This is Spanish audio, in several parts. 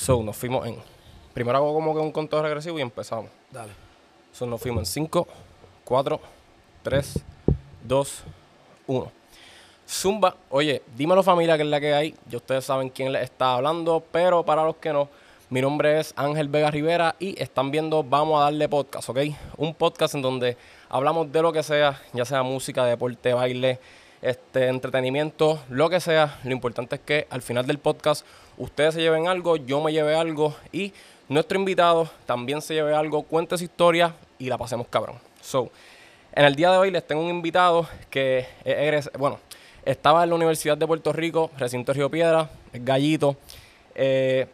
So, nos fuimos en. Primero hago como que un conteo regresivo y empezamos. Dale. So, nos fuimos en 5, 4, 3, 2, 1. Zumba, oye, dímelo familia que es la que hay. Ya ustedes saben quién les está hablando, pero para los que no, mi nombre es Ángel Vega Rivera y están viendo Vamos a darle podcast, ¿ok? Un podcast en donde hablamos de lo que sea, ya sea música, deporte, baile, este, entretenimiento, lo que sea. Lo importante es que al final del podcast ustedes se lleven algo, yo me lleve algo y nuestro invitado también se lleve algo, cuente su historia y la pasemos cabrón. So, en el día de hoy les tengo un invitado que es, bueno, estaba en la Universidad de Puerto Rico, recinto Río Piedra, es gallito. Eh,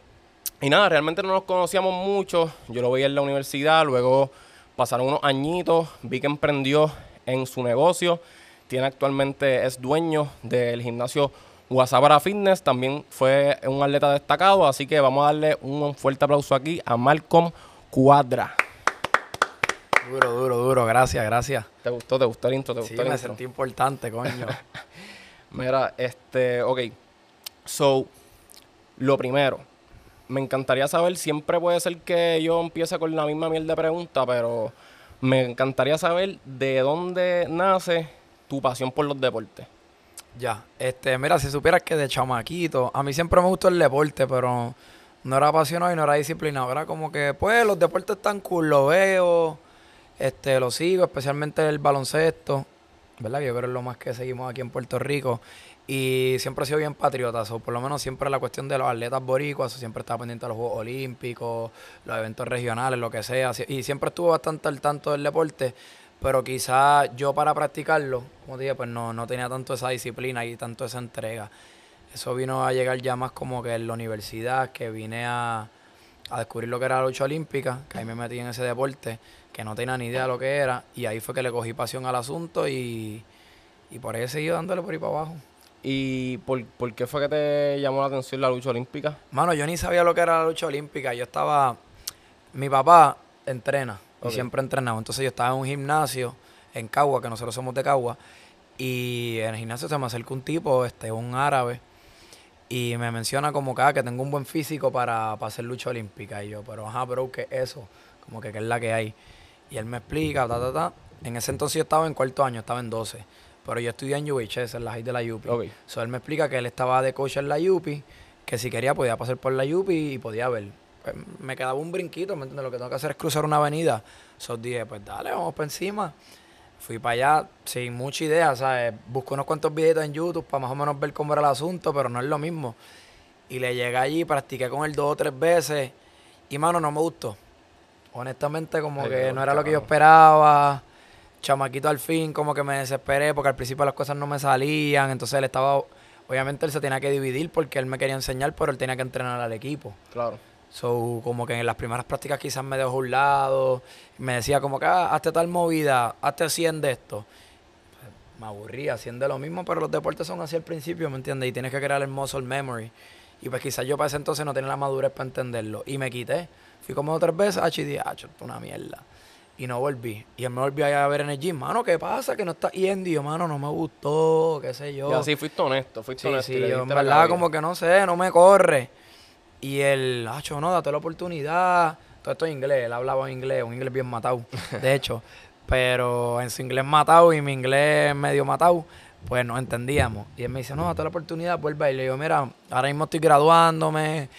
y nada, realmente no nos conocíamos mucho. Yo lo veía en la universidad, luego pasaron unos añitos, vi que emprendió en su negocio. Tiene actualmente, es dueño del gimnasio Guasabara Fitness. También fue un atleta destacado, así que vamos a darle un fuerte aplauso aquí a Malcolm Cuadra. Duro, duro, duro. Gracias, gracias. ¿Te gustó? ¿Te gustó el intro? ¿Te sí, gustó el me intro? sentí importante, coño. Mira, este, ok. So, lo primero, me encantaría saber, siempre puede ser que yo empiece con la misma miel de pregunta, pero me encantaría saber de dónde nace tu pasión por los deportes. Ya, este, mira, si supieras que de chamaquito, a mí siempre me gustó el deporte, pero no era apasionado y no era disciplinado. Era como que, pues, los deportes están cool, lo veo, este, lo sigo, especialmente el baloncesto, ¿verdad? Yo creo que es lo más que seguimos aquí en Puerto Rico. Y siempre he sido bien patriota, o por lo menos siempre la cuestión de los atletas boricuas, siempre estaba pendiente de los Juegos Olímpicos, los eventos regionales, lo que sea. Y siempre estuve bastante al tanto del deporte, pero quizás yo para practicarlo, como te dije, pues no, no tenía tanto esa disciplina y tanto esa entrega. Eso vino a llegar ya más como que en la universidad, que vine a, a descubrir lo que era la lucha olímpica, que ahí me metí en ese deporte, que no tenía ni idea de lo que era, y ahí fue que le cogí pasión al asunto y, y por ahí he seguido dándole por ahí para abajo. ¿Y por, por qué fue que te llamó la atención la lucha olímpica? Mano, yo ni sabía lo que era la lucha olímpica. Yo estaba. Mi papá entrena y siempre entrenaba. Entonces yo estaba en un gimnasio en Cagua, que nosotros somos de Cagua. Y en el gimnasio se me acerca un tipo, este, un árabe, y me menciona como que, ah, que tengo un buen físico para, para hacer lucha olímpica. Y yo, pero ajá, bro, ¿qué es eso? Como que qué es la que hay. Y él me explica, ta, ta, ta. En ese entonces yo estaba en cuarto año, estaba en 12. Pero yo estudié en UHS, en la high de la UPI. Ok. So, él me explica que él estaba de coach en la UPI, que si quería podía pasar por la UPI y podía ver. Pues, me quedaba un brinquito, ¿me entiendes? Lo que tengo que hacer es cruzar una avenida. So, dije, pues dale, vamos para encima. Fui para allá sin mucha idea, ¿sabes? Busqué unos cuantos videitos en YouTube para más o menos ver cómo era el asunto, pero no es lo mismo. Y le llegué allí, practiqué con él dos o tres veces y, mano, no me gustó. Honestamente, como Ay, que no era lo que yo esperaba. Chamaquito al fin, como que me desesperé porque al principio las cosas no me salían. Entonces él estaba, obviamente él se tenía que dividir porque él me quería enseñar, pero él tenía que entrenar al equipo. Claro. So, como que en las primeras prácticas quizás me dejó a un lado. Me decía como que, ah, hazte tal movida, hazte 100 de esto. Pues, me aburría haciendo lo mismo, pero los deportes son así al principio, ¿me entiendes? Y tienes que crear el muscle memory. Y pues quizás yo para ese entonces no tenía la madurez para entenderlo. Y me quité. Fui como otras veces, ah, y ah, una mierda. Y no volví. Y él me volvió a ver en el gym, mano, ¿qué pasa? Que no está yendo. Y yo, mano, no me gustó, qué sé yo. Y así fuiste honesto, fuiste Sí, honesto. sí, yo en verdad como que no sé, no me corre. Y él, acho, no, date la oportunidad. Todo esto en inglés, él hablaba en inglés, un inglés bien matado, de hecho. Pero en su inglés matado y mi inglés medio matado, pues no entendíamos. Y él me dice, no, date la oportunidad, vuelve. Y le digo, mira, ahora mismo estoy graduándome,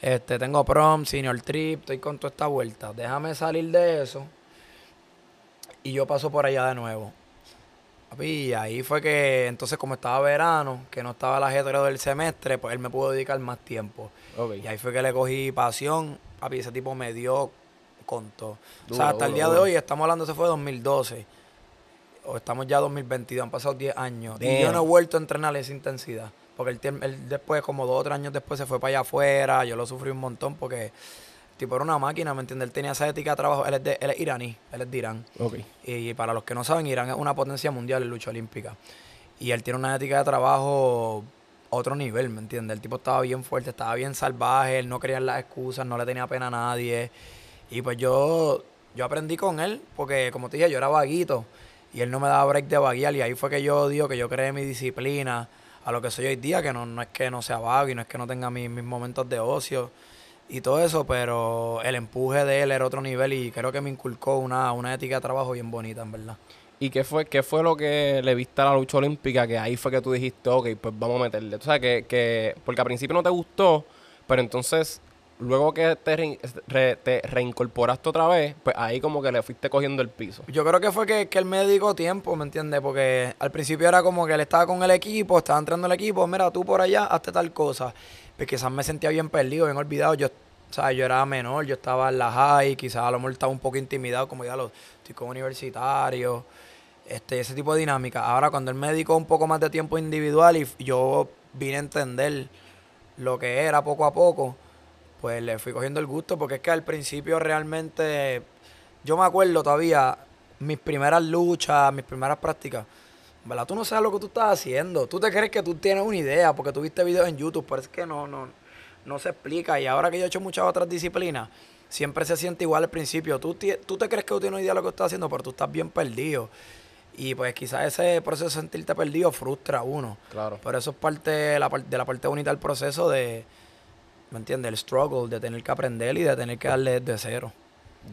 este, tengo prom, senior trip, estoy con toda esta vuelta. Déjame salir de eso. Y yo paso por allá de nuevo. Papi, y ahí fue que, entonces como estaba verano, que no estaba el ajetreo del semestre, pues él me pudo dedicar más tiempo. Y ahí fue que le cogí pasión. Papi, ese tipo me dio con todo. o sea, hasta el día duro. de hoy, estamos hablando, ese fue 2012. O estamos ya 2022, han pasado 10 años. Y yo no he vuelto a entrenar esa intensidad. Porque él, él después, como dos o tres años después, se fue para allá afuera. Yo lo sufrí un montón porque tipo era una máquina, ¿me entiendes? Él tenía esa ética de trabajo. Él es, de- él es iraní, él es de Irán. Ok. Y para los que no saben, Irán es una potencia mundial en lucha olímpica. Y él tiene una ética de trabajo a otro nivel, ¿me entiendes? El tipo estaba bien fuerte, estaba bien salvaje, él no en las excusas, no le tenía pena a nadie. Y pues yo, yo aprendí con él, porque como te dije, yo era vaguito. Y él no me daba break de vaguear. Y ahí fue que yo digo que yo creé mi disciplina a lo que soy hoy día, que no, no es que no sea vago y no es que no tenga mis, mis momentos de ocio. Y todo eso, pero el empuje de él era otro nivel y creo que me inculcó una, una ética de trabajo bien bonita, en verdad. ¿Y qué fue, qué fue lo que le viste a la lucha olímpica? Que ahí fue que tú dijiste, ok, pues vamos a meterle. O sea, que, que porque al principio no te gustó, pero entonces luego que te, re- te reincorporaste otra vez, pues ahí como que le fuiste cogiendo el piso. Yo creo que fue que, que él me dedicó tiempo, ¿me entiendes? Porque al principio era como que él estaba con el equipo, estaba entrando el equipo, mira, tú por allá, hazte tal cosa. Pues quizás me sentía bien perdido, bien olvidado. Yo, sea, yo era menor, yo estaba en la high, quizás a lo mejor estaba un poco intimidado, como ya los chicos universitarios, este, ese tipo de dinámica. Ahora, cuando él me dedicó un poco más de tiempo individual y yo vine a entender lo que era poco a poco, pues le fui cogiendo el gusto, porque es que al principio realmente, yo me acuerdo todavía, mis primeras luchas, mis primeras prácticas, ¿verdad? Tú no sabes lo que tú estás haciendo, tú te crees que tú tienes una idea, porque tú viste videos en YouTube, pero es que no, no, no se explica, y ahora que yo he hecho muchas otras disciplinas, siempre se siente igual al principio, tú, tú te crees que tú tienes una idea de lo que estás haciendo, pero tú estás bien perdido. Y pues quizás ese proceso de sentirte perdido frustra a uno. Claro. Pero eso es parte de la, par- de la parte bonita del proceso de, ¿me entiendes? El struggle, de tener que aprender y de tener que darle desde cero.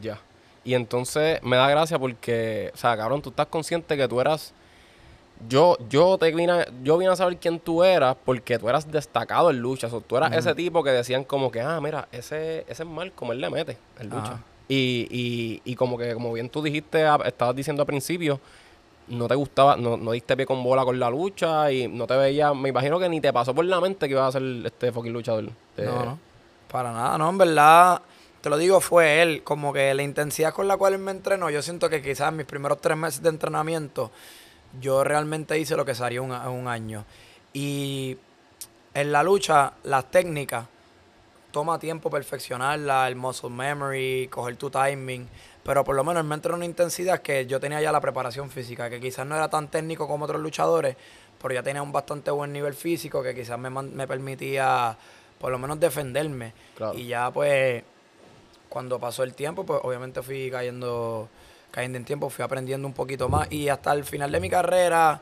Ya. Y entonces me da gracia porque, o sea, cabrón, tú estás consciente que tú eras. Yo, yo te vine a, yo vine a saber quién tú eras porque tú eras destacado en lucha. O sea, tú eras ese tipo que decían como que, ah, mira, ese, ese es mal como él le mete en lucha. Y, y, y como que, como bien tú dijiste, estabas diciendo al principio, no te gustaba, no, no diste pie con bola con la lucha y no te veía, me imagino que ni te pasó por la mente que ibas a ser este fucking luchador. De- No, no. Para nada, no, en verdad, te lo digo, fue él. Como que la intensidad con la cual él me entrenó, yo siento que quizás mis primeros tres meses de entrenamiento, yo realmente hice lo que se haría un, un año. Y en la lucha, las técnicas, toma tiempo perfeccionarla, el muscle memory, coger tu timing. Pero por lo menos me entró en una intensidad que yo tenía ya la preparación física, que quizás no era tan técnico como otros luchadores, pero ya tenía un bastante buen nivel físico que quizás me, me permitía por lo menos defenderme. Claro. Y ya pues, cuando pasó el tiempo, pues obviamente fui cayendo, cayendo en tiempo, fui aprendiendo un poquito más. Y hasta el final de mi carrera,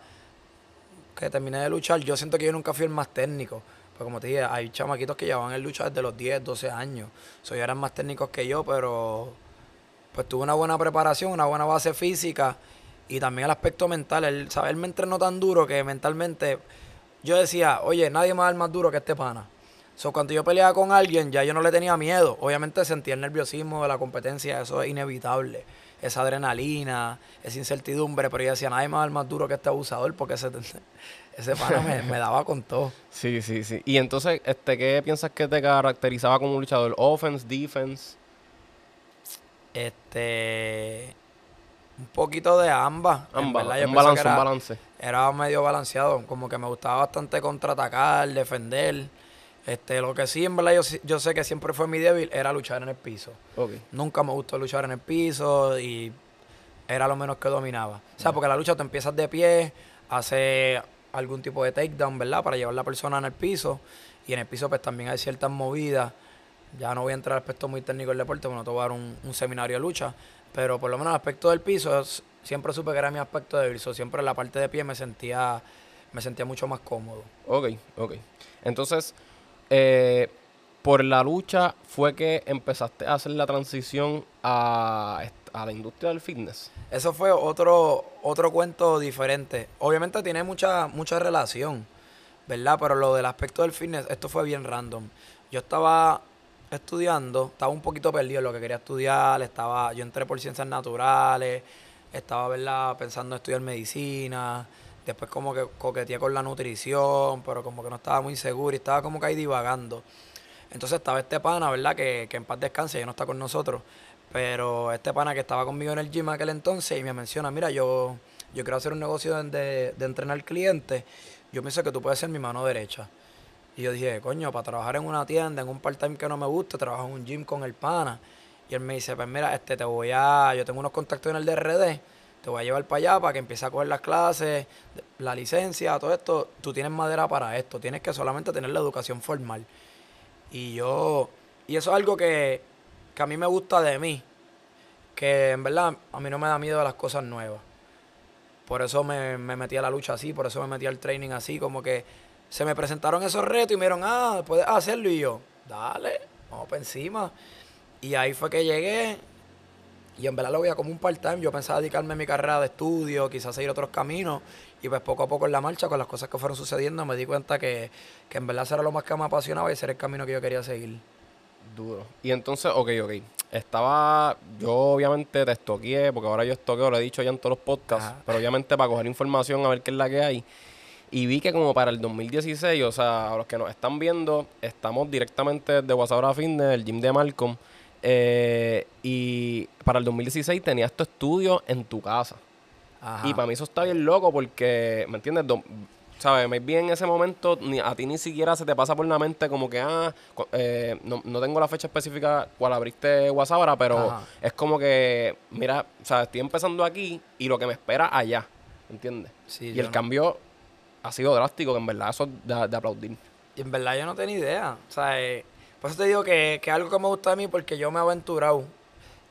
que terminé de luchar, yo siento que yo nunca fui el más técnico. Pues como te dije, hay chamaquitos que llevaban en lucha desde los 10, 12 años. So, ellos eran más técnicos que yo, pero pues tuve una buena preparación, una buena base física y también el aspecto mental. Él, ¿sabes? él me entrenó tan duro que mentalmente yo decía, oye, nadie me va a dar más duro que este pana. So, cuando yo peleaba con alguien, ya yo no le tenía miedo. Obviamente sentía el nerviosismo de la competencia, eso es inevitable. Esa adrenalina, esa incertidumbre, pero yo decía, nadie dar más duro que este abusador porque ese, ese pana me, me daba con todo. Sí, sí, sí. Y entonces, este, ¿qué piensas que te caracterizaba como un luchador? ¿Offense, defense? Este. Un poquito de ambas. Ambas, verdad, un balance, que un era- balance. era medio balanceado, como que me gustaba bastante contraatacar, defender. Este, lo que sí, en verdad, yo, yo sé que siempre fue mi débil, era luchar en el piso. Ok. Nunca me gustó luchar en el piso y era lo menos que dominaba. O sea, porque la lucha te empiezas de pie, hace algún tipo de takedown, ¿verdad? Para llevar la persona en el piso. Y en el piso, pues también hay ciertas movidas. Ya no voy a entrar al aspecto muy técnico del deporte, porque no te voy a dar un, un seminario de lucha. Pero por lo menos el aspecto del piso, siempre supe que era mi aspecto débil. So, siempre en la parte de pie me sentía, me sentía mucho más cómodo. Ok, ok. Entonces, eh, por la lucha fue que empezaste a hacer la transición a, a la industria del fitness. Eso fue otro, otro cuento diferente. Obviamente tiene mucha, mucha relación, ¿verdad? Pero lo del aspecto del fitness, esto fue bien random. Yo estaba estudiando, estaba un poquito perdido en lo que quería estudiar, estaba, yo entré por ciencias naturales, estaba. Pensando en estudiar medicina, después como que coqueteé con la nutrición, pero como que no estaba muy seguro y estaba como que ahí divagando. Entonces estaba este pana, ¿verdad? Que, que en paz descanse, ya no está con nosotros. Pero este pana que estaba conmigo en el gym aquel entonces y me menciona, mira, yo, yo quiero hacer un negocio de, de, entrenar clientes. Yo pienso que tú puedes ser mi mano derecha. Y yo dije, coño, para trabajar en una tienda, en un part-time que no me gusta, trabajo en un gym con el pana. Y él me dice, pues mira, este te voy a, yo tengo unos contactos en el DRD, te voy a llevar para allá para que empieces a coger las clases, la licencia, todo esto. Tú tienes madera para esto, tienes que solamente tener la educación formal. Y yo, y eso es algo que, que a mí me gusta de mí, que en verdad a mí no me da miedo las cosas nuevas. Por eso me, me metí a la lucha así, por eso me metí al training así, como que se me presentaron esos retos y me dijeron, ah, puedes hacerlo y yo, dale, vamos para encima. Y ahí fue que llegué. Y en verdad lo veía como un part-time. Yo pensaba dedicarme a mi carrera de estudio, quizás seguir otros caminos. Y pues poco a poco en la marcha, con las cosas que fueron sucediendo, me di cuenta que, que en verdad eso era lo más que me apasionaba y ese era el camino que yo quería seguir. Duro. Y entonces, ok, ok. Estaba, yo obviamente te estoqueé, porque ahora yo estoqueo, lo he dicho ya en todos los podcasts, Ajá. pero obviamente para coger información a ver qué es la que hay. Y vi que como para el 2016, o sea, a los que nos están viendo, estamos directamente desde WhatsApp Fitness, el gym de Malcolm. Eh, y para el 2016 tenías tu estudio en tu casa. Ajá. Y para mí eso está bien loco porque, ¿me entiendes? Do- ¿Sabes? Maybe en ese momento ni, a ti ni siquiera se te pasa por la mente como que, ah, eh, no, no tengo la fecha específica cuál abriste WhatsApp ahora, pero Ajá. es como que, mira, o sea, estoy empezando aquí y lo que me espera allá, ¿entiendes? Sí, y el no- cambio ha sido drástico, que en verdad eso es de, de aplaudir. Y en verdad yo no tenía idea. O sea, eh, por eso te digo que, algo que me gusta a mí porque yo me he aventurado.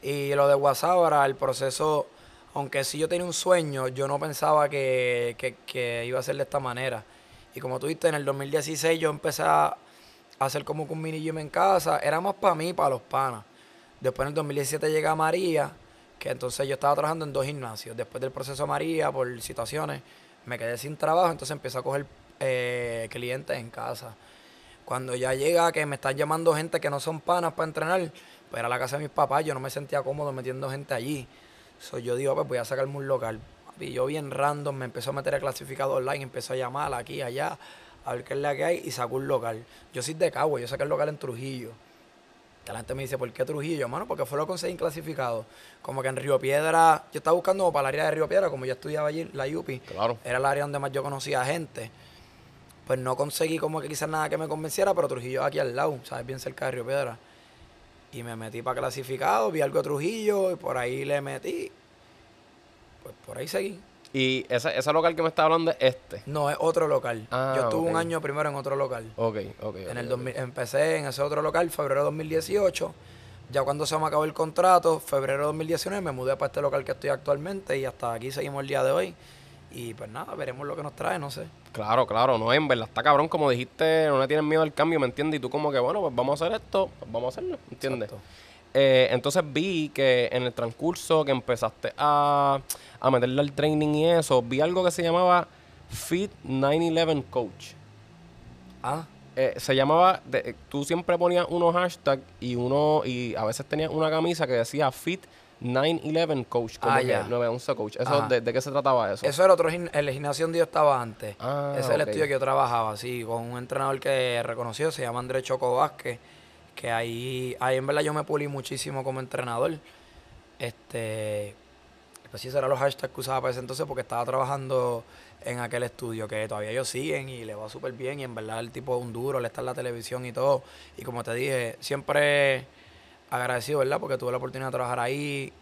Y lo de WhatsApp ahora, el proceso, aunque sí yo tenía un sueño, yo no pensaba que, que- que iba a ser de esta manera. Y como tú viste, en el 2016 yo empecé a hacer como un mini gym en casa. Era más para mí, para los panas. Después en el 2017 llega María, que entonces yo estaba trabajando en dos gimnasios. Después del proceso María, por situaciones, me quedé sin trabajo, entonces empecé a coger eh, clientes en casa. Cuando ya llega que me están llamando gente que no son panas para entrenar, pues era la casa de mis papás, yo no me sentía cómodo metiendo gente allí. So, yo digo, pues voy a sacarme un local. Y yo bien random me empezó a meter a clasificado online, empezó a llamar aquí, allá, a ver qué es la que hay y sacó un local. Yo soy de Cagua, yo saqué el local en Trujillo. Que la gente me dice, ¿por qué Trujillo? Mano, porque fue lo que conseguí en clasificado. Como que en Río Piedra, yo estaba buscando para el área de Río Piedra, como yo estudiaba allí, la UPI. Claro. Era el área donde más yo conocía gente. Pues no conseguí como que quizás nada que me convenciera, pero Trujillo aquí al lado, ¿sabes? Bien cerca de Río Piedra. Y me metí para clasificado, vi algo de Trujillo y por ahí le metí. Pues por ahí seguí. Y ese, ese local que me está hablando es este. No, es otro local. Ah, yo estuve un año primero en otro local. Ok, ok. En ok, el ok. 2000 empecé en ese otro local, febrero de 2018. Ya cuando se me acabó el contrato, febrero de 2019, me mudé para este local que estoy actualmente y hasta aquí seguimos el día de hoy. Y pues nada, veremos lo que nos trae, no sé. Claro, claro, no, en verdad está cabrón, como dijiste, no le tienes miedo al cambio, ¿me entiendes? Y tú como que, bueno, pues vamos a hacer esto, pues vamos a hacerlo, ¿me entiendes? Eh, entonces vi que en el transcurso que empezaste a, a meterle al training y eso, vi algo que se llamaba Fit 911 Coach. Ah, Eh, se llamaba, de- tú siempre ponías unos hashtags y uno y a veces tenías una camisa que decía Fit 911 Coach, como Ah, que ya. 911 Coach. Eso, de, de qué se trataba eso? Eso era otro el gimnasio donde yo estaba antes. Ah, Ese es el estudio que yo trabajaba, sí, con un entrenador que reconoció, se llama Andrés Choco Vázquez, que ahí, ahí en verdad yo me pulí muchísimo como entrenador. Este, pues sí, eran los hashtags que usaba para ese entonces porque estaba trabajando en aquel estudio que todavía ellos siguen y le va súper bien y en verdad el tipo es un duro, le está en la televisión y todo. Y como te dije, siempre agradecido, ¿verdad? Porque tuve la oportunidad de trabajar ahí.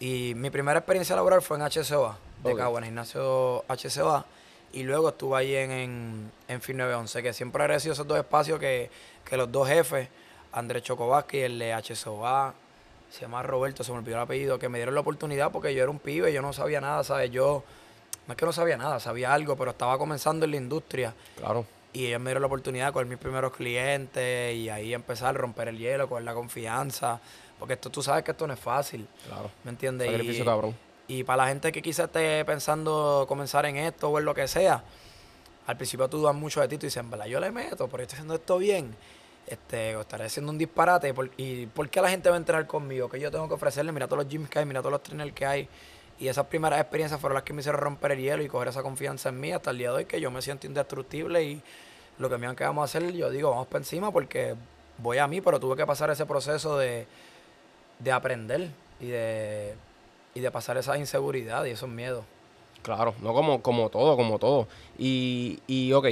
Y mi primera experiencia laboral fue en HCOA, de. Cagua, en el gimnasio HCOA. Y luego estuve ahí en, en, en Fin 911, que siempre agradecido esos dos espacios que, que los dos jefes, Andrés Chocobasque y el de HCOA, se llama Roberto, se me olvidó el apellido, que me dieron la oportunidad porque yo era un pibe, yo no sabía nada, ¿sabes? Yo, no es que no sabía nada, sabía algo, pero estaba comenzando en la industria. Claro. Y ellos me dieron la oportunidad de coger mis primeros clientes y ahí empezar a romper el hielo, coger la confianza. Porque esto tú sabes que esto no es fácil, Claro. ¿me entiendes? Sacrificio Y- cabrón. y para la gente que quizás esté pensando comenzar en esto o en lo que sea, al principio tú dudas mucho de ti, tú dices, en verdad yo le meto, pero estoy haciendo esto bien. Este, o estaré haciendo un disparate. ¿por- ¿Y por qué la gente va a entrenar conmigo? que yo tengo que ofrecerle? Mira todos los gyms que hay, mira todos los trainers que hay. Y esas primeras experiencias fueron las que me hicieron romper el hielo y coger esa confianza en mí hasta el día de hoy, que yo me siento indestructible y lo que me han que vamos a hacer, yo digo, vamos para encima porque voy a mí, pero tuve que pasar ese proceso de, de aprender y de, y de pasar esa inseguridad y esos miedos. Claro, no como, como todo, como todo. Y, y ok,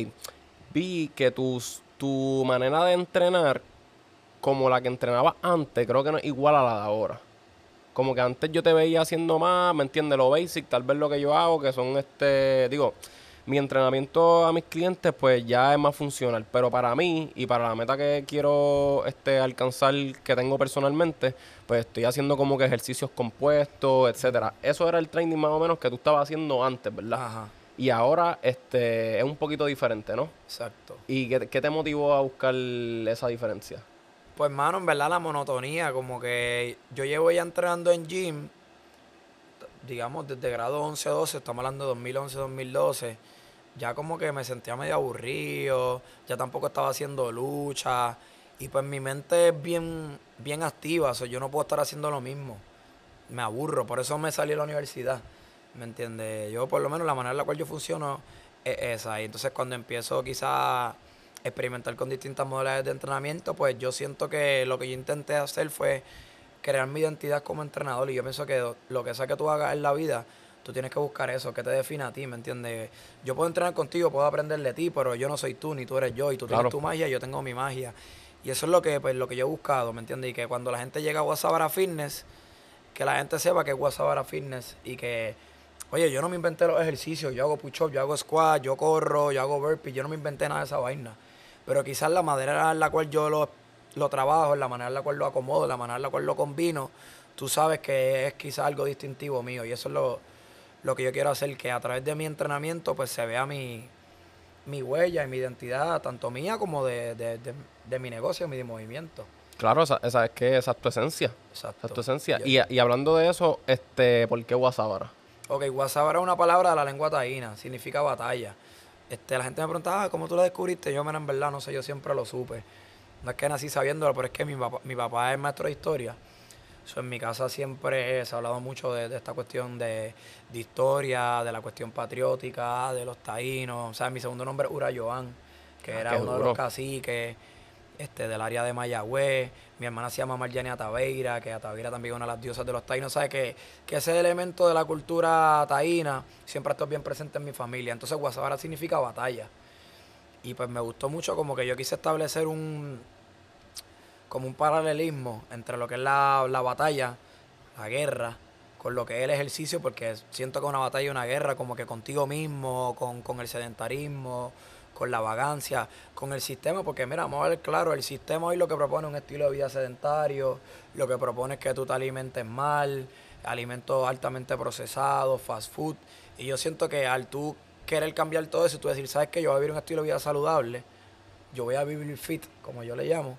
vi que tus, tu manera de entrenar, como la que entrenabas antes, creo que no es igual a la de ahora. Como que antes yo te veía haciendo más, ¿me entiendes? Lo basic, tal vez lo que yo hago, que son este, digo, mi entrenamiento a mis clientes pues ya es más funcional, pero para mí y para la meta que quiero este alcanzar que tengo personalmente, pues estoy haciendo como que ejercicios compuestos, etcétera. Eso era el training más o menos que tú estabas haciendo antes, ¿verdad? Ajá, Y ahora este es un poquito diferente, ¿no? exacto. ¿Y qué, qué te motivó a buscar esa diferencia? Pues, mano, en verdad la monotonía, como que yo llevo ya entrenando en gym, digamos, desde grado 11, 12, estamos hablando de 2011, 2012, ya como que me sentía medio aburrido, ya tampoco estaba haciendo lucha, y pues mi mente es bien, bien activa, o yo no puedo estar haciendo lo mismo, me aburro, por eso me salí a la universidad, ¿me entiendes? Yo por lo menos la manera en la cual yo funciono es esa, y entonces cuando empiezo quizás experimentar con distintas modalidades de entrenamiento, pues yo siento que lo que yo intenté hacer fue crear mi identidad como entrenador y yo pienso que lo que sea que tú hagas en la vida, tú tienes que buscar eso, que te defina a ti, ¿me entiendes? Yo puedo entrenar contigo, puedo aprender de ti, pero yo no soy tú, ni tú eres yo, y tú tienes tu magia, y yo tengo mi magia. Y eso es lo que, pues, lo que yo he buscado, ¿me entiendes? Y que cuando la gente llega a Guasabara Fitness, que la gente sepa que es Guasabara Fitness y que, oye, yo no me inventé los ejercicios, yo hago push-up, yo hago squat, yo corro, yo hago burpees, yo no me inventé nada de esa vaina. Pero quizás la manera en la cual yo lo, lo trabajo, la manera en la cual lo acomodo, la manera en la cual lo combino, tú sabes que es quizás algo distintivo mío. Y eso es lo, lo que yo quiero hacer, que a través de mi entrenamiento pues se vea mi, mi huella y mi identidad, tanto mía como de, de, de, mi negocio, mi movimiento. Claro, esa, esa, es que esa es tu esencia. Exacto. tu esencia. Y, y, hablando de eso, este, ¿por qué Guasábara? Ok, Guasábara es una palabra de la lengua taína, significa batalla. Este, la gente me preguntaba, ah, ¿cómo tú lo descubriste? Yo, en verdad, no sé, yo siempre lo supe. No es que nací sabiéndolo, pero es que mi papá, mi papá es maestro de historia. en mi casa siempre se ha hablado mucho de, esta cuestión de, historia, de la cuestión patriótica, de los taínos. O sea, mi segundo nombre es Ura Joan, que ah, era uno de los caciques este, del área de Mayagüez. Mi hermana se llama Marjane Ataveira, que Ataveira también es una de las diosas de los taínos. ¿Sabes? Que, que ese elemento de la cultura taína siempre está bien presente en mi familia. Entonces, Guasabara significa batalla. Y pues me gustó mucho como que yo quise establecer un como un paralelismo entre lo que es la, la batalla, la guerra, con lo que es el ejercicio, porque siento que una batalla es una guerra, como que contigo mismo, con, con el sedentarismo, con la vagancia, con el sistema, porque mira, vamos a ver claro, el sistema hoy lo que propone es un estilo de vida sedentario, lo que propone es que tú te alimentes mal, alimentos altamente procesados, fast food, y yo siento que al tú querer cambiar todo eso, tú decir, sabes que yo voy a vivir un estilo de vida saludable, yo voy a vivir fit, como yo le llamo,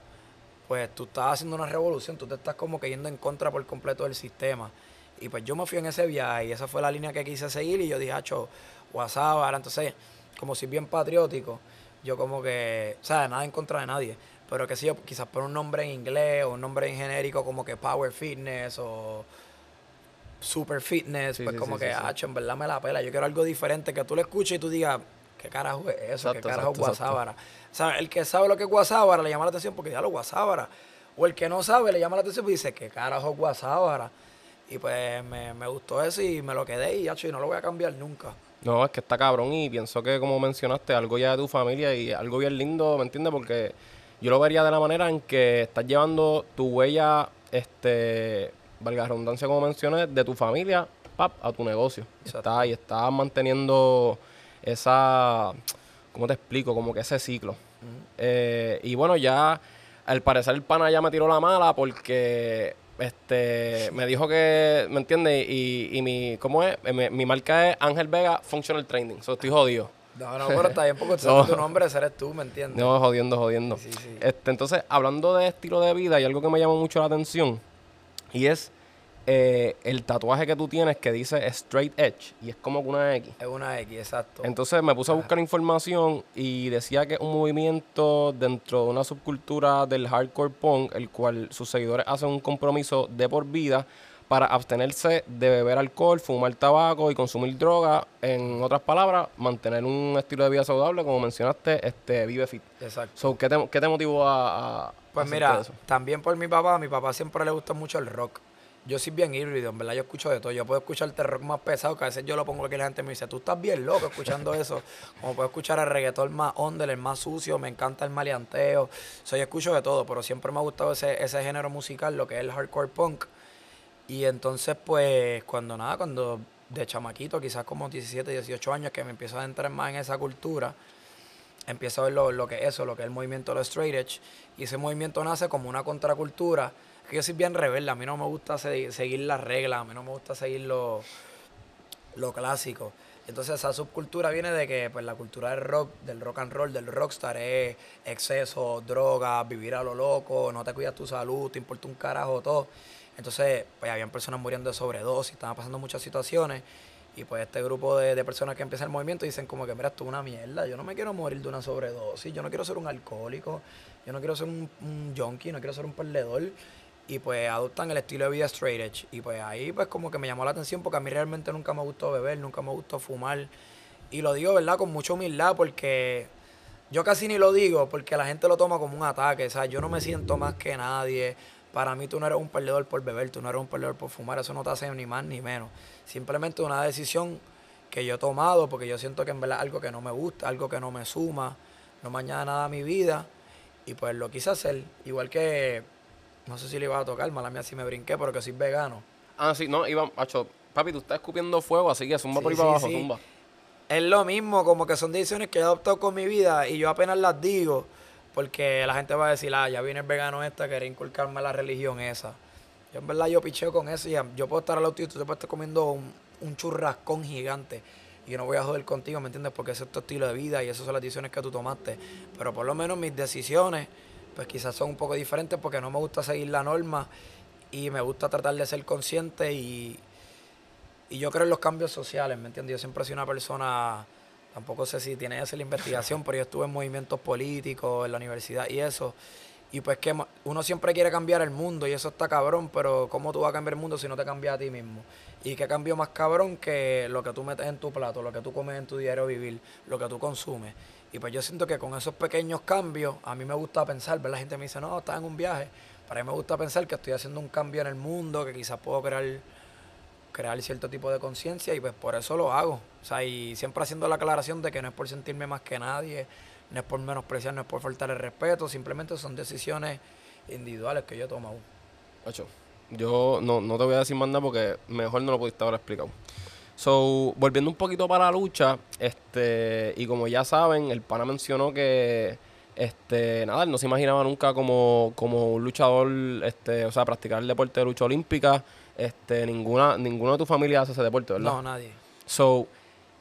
pues tú estás haciendo una revolución, tú te estás como que yendo en contra por completo del sistema. Y pues yo me fui en ese viaje y esa fue la línea que quise seguir y yo dije, hacho, WhatsApp, ahora entonces como si bien patriótico, yo como que, o sea, nada en contra de nadie, pero que si yo quizás por un nombre en inglés o un nombre en genérico como que Power Fitness o Super Fitness, pues como que, ah, en verdad me la pela, yo quiero algo diferente, que tú lo escuches y tú digas, ¿qué carajo es eso? ¿Qué carajo es Guasábara? O sea, el que sabe lo que es Guasábara le llama la atención porque ya lo Guasábara. O el que no sabe le llama la atención y dice, ¿qué carajo es Guasábara? Y pues me, me, gustó eso y me lo quedé y, y no lo voy a cambiar nunca. No, es que está cabrón y pienso que como mencionaste, algo ya de tu familia y algo bien lindo, ¿me entiendes? Porque yo lo vería de la manera en que estás llevando tu huella, este, valga la redundancia como mencioné, de tu familia pap, a tu negocio. Está, y estás manteniendo esa, ¿cómo te explico? Como que ese ciclo. Eh, y bueno, ya al parecer el pana ya me tiró la mala porque este, me dijo que, ¿me entiendes? Y, y mi, ¿cómo es? Mi, mi, marca es Ángel Vega Functional Training. So, estoy jodido. No, no, pero está bien porque no. tu nombre, eres tú, ¿me entiendes? No, jodiendo, jodiendo. Este, entonces, hablando de estilo de vida, y algo que me llama mucho la atención, y es eh, el tatuaje que tú tienes que dice straight edge y es como una X. Es una X, exacto. Entonces me puse a buscar información y decía que es un movimiento dentro de una subcultura del hardcore punk, el cual sus seguidores hacen un compromiso de por vida para abstenerse de beber alcohol, fumar tabaco y consumir droga. En otras palabras, mantener un estilo de vida saludable, como mencionaste, este vive fit. Exacto. ¿qué, te, ¿Qué te motivó a, Pues mira, también por mi papá, a mi papá siempre le gusta mucho el rock yo soy bien híbrido, en verdad yo escucho de todo. Yo puedo escuchar el rock más pesado, que a veces yo lo pongo aquí y la gente me dice, tú estás bien loco escuchando eso. Como puedo escuchar el reggaetón más under, el más sucio, me encanta el maleanteo. Soy escucho de todo, pero siempre me ha gustado ese, ese género musical, lo que es el hardcore punk. Y entonces, pues, cuando nada, cuando de chamaquito, quizás como 17, 18 años, que me empiezo a entrar más en esa cultura, empiezo a ver lo, lo que es eso, lo que es el movimiento de los straight edge. Y ese movimiento nace como una contracultura que yo soy bien rebelde, a mí no me gusta seguir las reglas, a mí no me gusta seguir lo, lo clásico. Entonces esa subcultura viene de que pues la cultura del rock, del rock and roll, del rockstar es exceso, drogas, vivir a lo loco, no te cuidas tu salud, te importa un carajo todo. Entonces, pues habían personas muriendo de sobredosis, estaban pasando muchas situaciones. Y pues este grupo de, personas que empiezan el movimiento dicen como que, mira, esto es una mierda, yo no me quiero morir de una sobredosis, yo no quiero ser un alcohólico, yo no quiero ser un, un junkie, no quiero ser un perdedor y pues adoptan el estilo de vida straight edge. Y pues ahí pues como que me llamó la atención porque a mí realmente nunca me gustó beber, nunca me gustó fumar. Y lo digo, ¿verdad? Con mucha humildad porque yo casi ni lo digo porque la gente lo toma como un ataque. O sea, yo no me siento más que nadie. Para mí tú no eres un perdedor por beber, tú no eres un perdedor por fumar, eso no te hace ni más ni menos. Simplemente una decisión que yo he tomado porque yo siento que en verdad algo que no me gusta, algo que no me suma, no me añade nada a mi vida. Y pues lo quise hacer. Igual que no sé si le iba a tocar, mala mía si me brinqué, pero que soy vegano. Ah, sí, no, iba, macho, papi, tú estás escupiendo fuego, así que zumba por ahí para abajo, zumba. Es lo mismo, como que son decisiones que he adoptado con mi vida y yo apenas las digo, porque la gente va a decir, ah, ya viene el vegano esta, querer inculcarme la religión esa. Yo en verdad yo picheo con eso y yo puedo estar al tuyo y tú te puedes estar comiendo un, un churrascón gigante y yo no voy a joder contigo, ¿me entiendes? Porque ese es tu estilo de vida y esas son las decisiones que tú tomaste. Pero por lo menos mis decisiones pues quizás son un poco diferentes porque no me gusta seguir la norma y me gusta tratar de ser consciente y, y yo creo en los cambios sociales, ¿me entiendes? Yo siempre he sido una persona, tampoco sé si tiene que hacer la investigación, pero yo estuve en movimientos políticos, en la universidad y eso. Y pues que uno siempre quiere cambiar el mundo y eso está cabrón, pero ¿cómo tú vas a cambiar el mundo si no te cambias a ti mismo? Y qué cambio más cabrón que lo que tú metes en tu plato, lo que tú comes en tu diario vivir, lo que tú consumes. Y pues yo siento que con esos pequeños cambios, a mí me gusta pensar, ver la gente me dice, no, estás en un viaje. Para mí me gusta pensar que estoy haciendo un cambio en el mundo, que quizás puedo crear, crear cierto tipo de conciencia y pues por eso lo hago. O sea, y siempre haciendo la aclaración de que no es por sentirme más que nadie, no es por menospreciar, no es por faltar el respeto, simplemente son decisiones individuales que yo he tomado. Ocho, yo no, no te voy a decir más nada porque mejor no lo pudiste haber explicado. So, volviendo un poquito para la lucha, este, y como ya saben, el pana mencionó que este, nada, él no se imaginaba nunca como, como un luchador, este, o sea, practicar el deporte de lucha olímpica. Este, ninguna, ninguno de tu familia hace ese deporte, ¿verdad? No, nadie. So,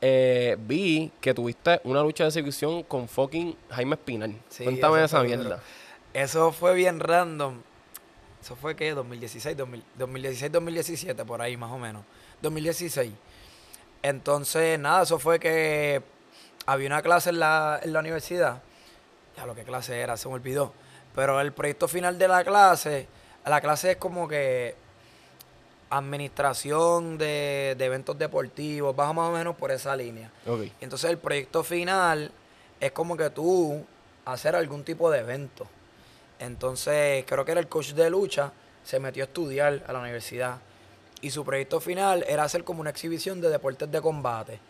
eh, vi que tuviste una lucha de exhibición con fucking Jaime Espinal. Cuéntame esa mierda. Eso fue bien random. Eso fue que 2016, 2016, 2017, por ahí más o menos. 2016. Entonces, nada, eso fue que había una clase en la, en la universidad. Ya lo que clase era, se me olvidó. Pero el proyecto final de la clase, la clase es como que administración de, eventos deportivos, baja más o menos por esa línea. Entonces el proyecto final es como que tú hacer algún tipo de evento. Entonces creo que era el coach de lucha, se metió a estudiar a la universidad y su proyecto final era hacer como una exhibición de deportes de combate.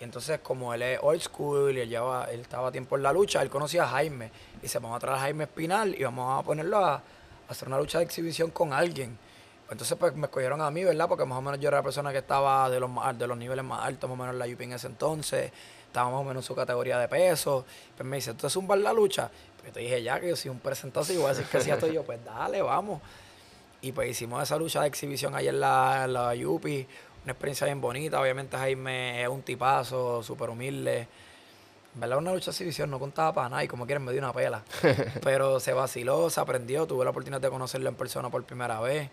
Y entonces, como él es old school y él, lleva, él estaba tiempo en la lucha, él conocía a Jaime. Y dice, vamos a traer a Jaime Espinal y vamos a ponerlo a, hacer una lucha de exhibición con alguien. Entonces, pues me escogieron a mí, ¿verdad? Porque más o menos yo era la persona que estaba de los, de los niveles más altos, más o menos en la UP en ese entonces. Estaba más o menos en su categoría de peso. Pues me dice, ¿tú es un bar la lucha? Pues te dije, ya que yo soy un presentador, y voy a decir que sí, estoy yo. Pues dale, vamos. Y pues hicimos esa lucha de exhibición ahí en la, la Yupi. Una experiencia bien bonita. Obviamente Jaime es un tipazo, súper humilde. En verdad, una lucha de exhibición no contaba para nada y como quieren me dio una pela. Pero se vaciló, se aprendió. Tuve la oportunidad de conocerlo en persona por primera vez.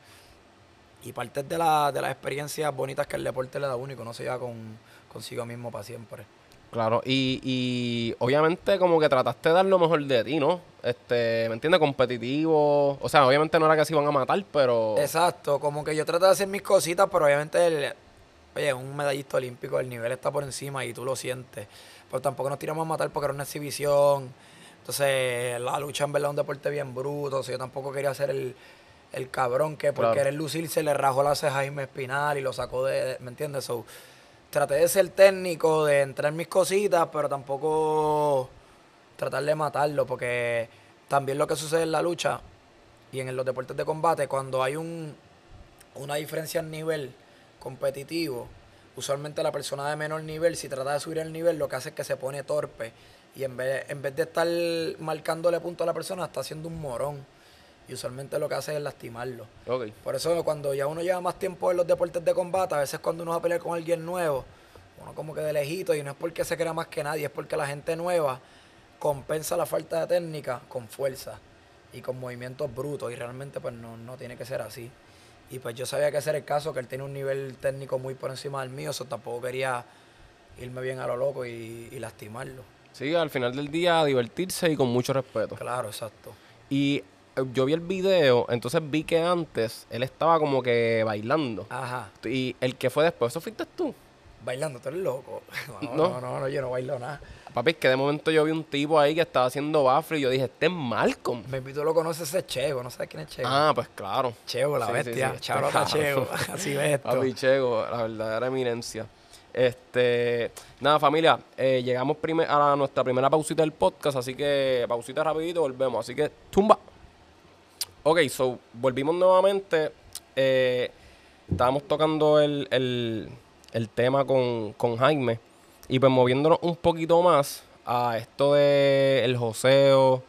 Y parte de, la, de las experiencias bonitas que el deporte le da único, no se lleva con, consigo mismo para siempre. Claro, y, y obviamente como que trataste de dar lo mejor de ti, ¿no? Este, ¿me entiendes? Competitivo. O sea, obviamente no era que se iban a matar, pero... Exacto, como que yo traté de hacer mis cositas, pero obviamente, el, oye, un medallista olímpico, el nivel está por encima y tú lo sientes. Pero tampoco nos tiramos a matar porque era una exhibición. Entonces, la lucha en verdad es un deporte bien bruto. O sea, yo tampoco quería ser el, cabrón que por querer lucir se le rajó la ceja a Jaime Espinal y lo sacó de, ¿me entiendes? So, traté de ser técnico, de entrar en mis cositas, pero tampoco tratar de matarlo, porque también lo que sucede en la lucha y en los deportes de combate, cuando hay un, una diferencia en nivel competitivo, usualmente la persona de menor nivel, si trata de subir el nivel, lo que hace es que se pone torpe y en vez, en vez de estar marcándole punto a la persona, está haciendo un morón. Y usualmente lo que hace es lastimarlo. Por eso cuando ya uno lleva más tiempo en los deportes de combate, a veces cuando uno va a pelear con alguien nuevo, uno como que de lejito, y no es porque se crea más que nadie, es porque la gente nueva compensa la falta de técnica con fuerza y con movimientos brutos, y realmente pues no, no tiene que ser así. Y pues yo sabía que ese era el caso, que él tiene un nivel técnico muy por encima del mío, eso tampoco quería irme bien a lo loco y, y lastimarlo. Sí, al final del día divertirse y con mucho respeto. Claro, exacto. Y yo vi el video, entonces vi que antes él estaba como que bailando. Ajá. Y el que fue después, ¿eso fuiste tú? Bailando, tú eres loco. No, No. no, no, no, yo no bailo nada. Papi, es que de momento yo vi un tipo ahí que estaba haciendo bafle y yo dije, este es Malcolm. Me tú lo conoces, ese es Chego, ¿no sabes quién es Chego? Ah, pues claro. Chego, la Sí, sí, bestia. sí, Charota claro. Chego. Así ves esto. Papi Chego, la verdadera eminencia. Este, nada, familia, eh, llegamos a la- nuestra primera pausita del podcast, así que pausita rapidito, volvemos. Así que, tumba. Ok, so, volvimos nuevamente. Eh, estábamos tocando el, el- el tema con, con Jaime y pues moviéndonos un poquito más a esto de el joseo,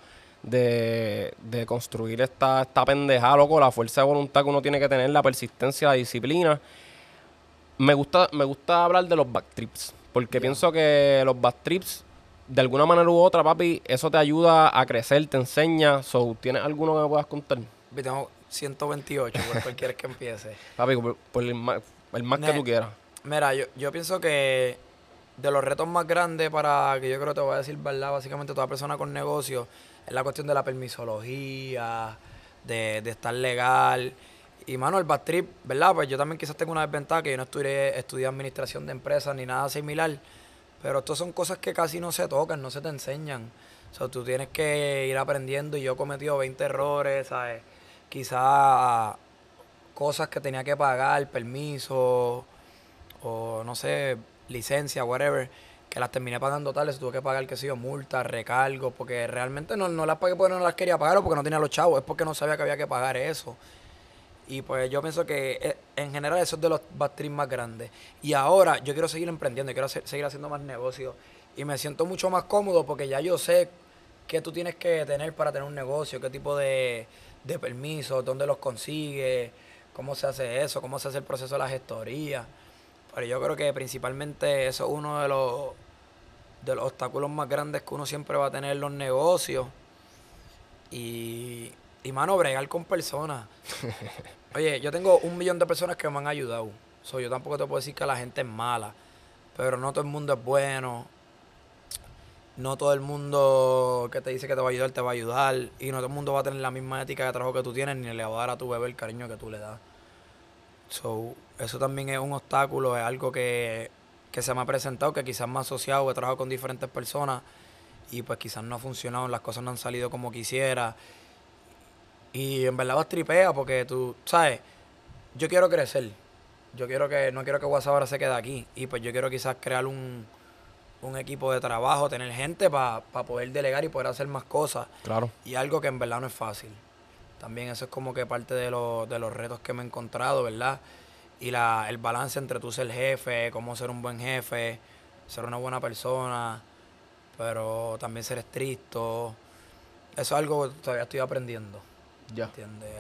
de, de construir esta, esta pendejada, loco, la fuerza de voluntad que uno tiene que tener, la persistencia, la disciplina. Me gusta, me gusta hablar de los backtrips, porque pienso que los backtrips, de alguna manera u otra, papi, eso te ayuda a crecer, te enseña. So, ¿Tienes alguno que me puedas contar? Tengo 128, por cual quieres que empiece. Papi, por, por el más, el más que tú quieras. Mira, yo, yo pienso que de los retos más grandes para que yo creo que te voy a decir, ¿verdad? Básicamente toda persona con negocio es la cuestión de la permisología, de, de estar legal. Y mano, el bad trip, ¿verdad? Pues yo también quizás tengo una desventaja que yo no estudié, estudié administración de empresas ni nada similar. Pero estas son cosas que casi no se tocan, no se te enseñan. O sea, tú tienes que ir aprendiendo y yo he cometido 20 errores, ¿sabes? Quizás cosas que tenía que pagar, permiso, o no sé, licencia, whatever, que las terminé pagando tales, tuve que pagar, qué sé yo, multas, recargos, porque realmente no, no las pagué porque no las quería pagar o porque no tenía los chavos, es porque no sabía que había que pagar eso. Y pues yo pienso que eh, en general eso es de los trips más grandes. Y ahora yo quiero seguir emprendiendo, quiero seguir haciendo más negocios. Y me siento mucho más cómodo porque ya yo sé qué tú tienes que tener para tener un negocio, qué tipo de, de permisos, dónde los consigues, cómo se hace eso, cómo se hace el proceso de la gestoría. Pero yo creo que principalmente eso es uno de los, de los obstáculos más grandes que uno siempre va a tener en los negocios. Y, y mano, bregar con personas. Oye, yo tengo un millón de personas que me han ayudado. So, yo tampoco te puedo decir que la gente es mala. Pero no todo el mundo es bueno. No todo el mundo que te dice que te va a ayudar te va a ayudar. Y no todo el mundo va a tener la misma ética de trabajo que tú tienes, ni le va a dar a tu bebé el cariño que tú le das. So, eso también es un obstáculo, es algo que, que se me ha presentado, que quizás me ha asociado, he trabajado con diferentes personas y pues quizás no ha funcionado, las cosas no han salido como quisiera. Y en verdad vas tripea porque tú, ¿sabes? Yo quiero crecer. Yo quiero que, no quiero que WhatsApp ahora se quede aquí. Y pues yo quiero quizás crear un, un equipo de trabajo, tener gente para poder delegar y poder hacer más cosas. Claro. Y algo que en verdad no es fácil. También eso es como que parte de, los de los retos que me he encontrado, ¿verdad? Y la, el balance entre tú ser jefe, cómo ser un buen jefe, ser una buena persona, pero también ser estricto. Eso es algo que todavía estoy aprendiendo, Ya. ¿entiendes?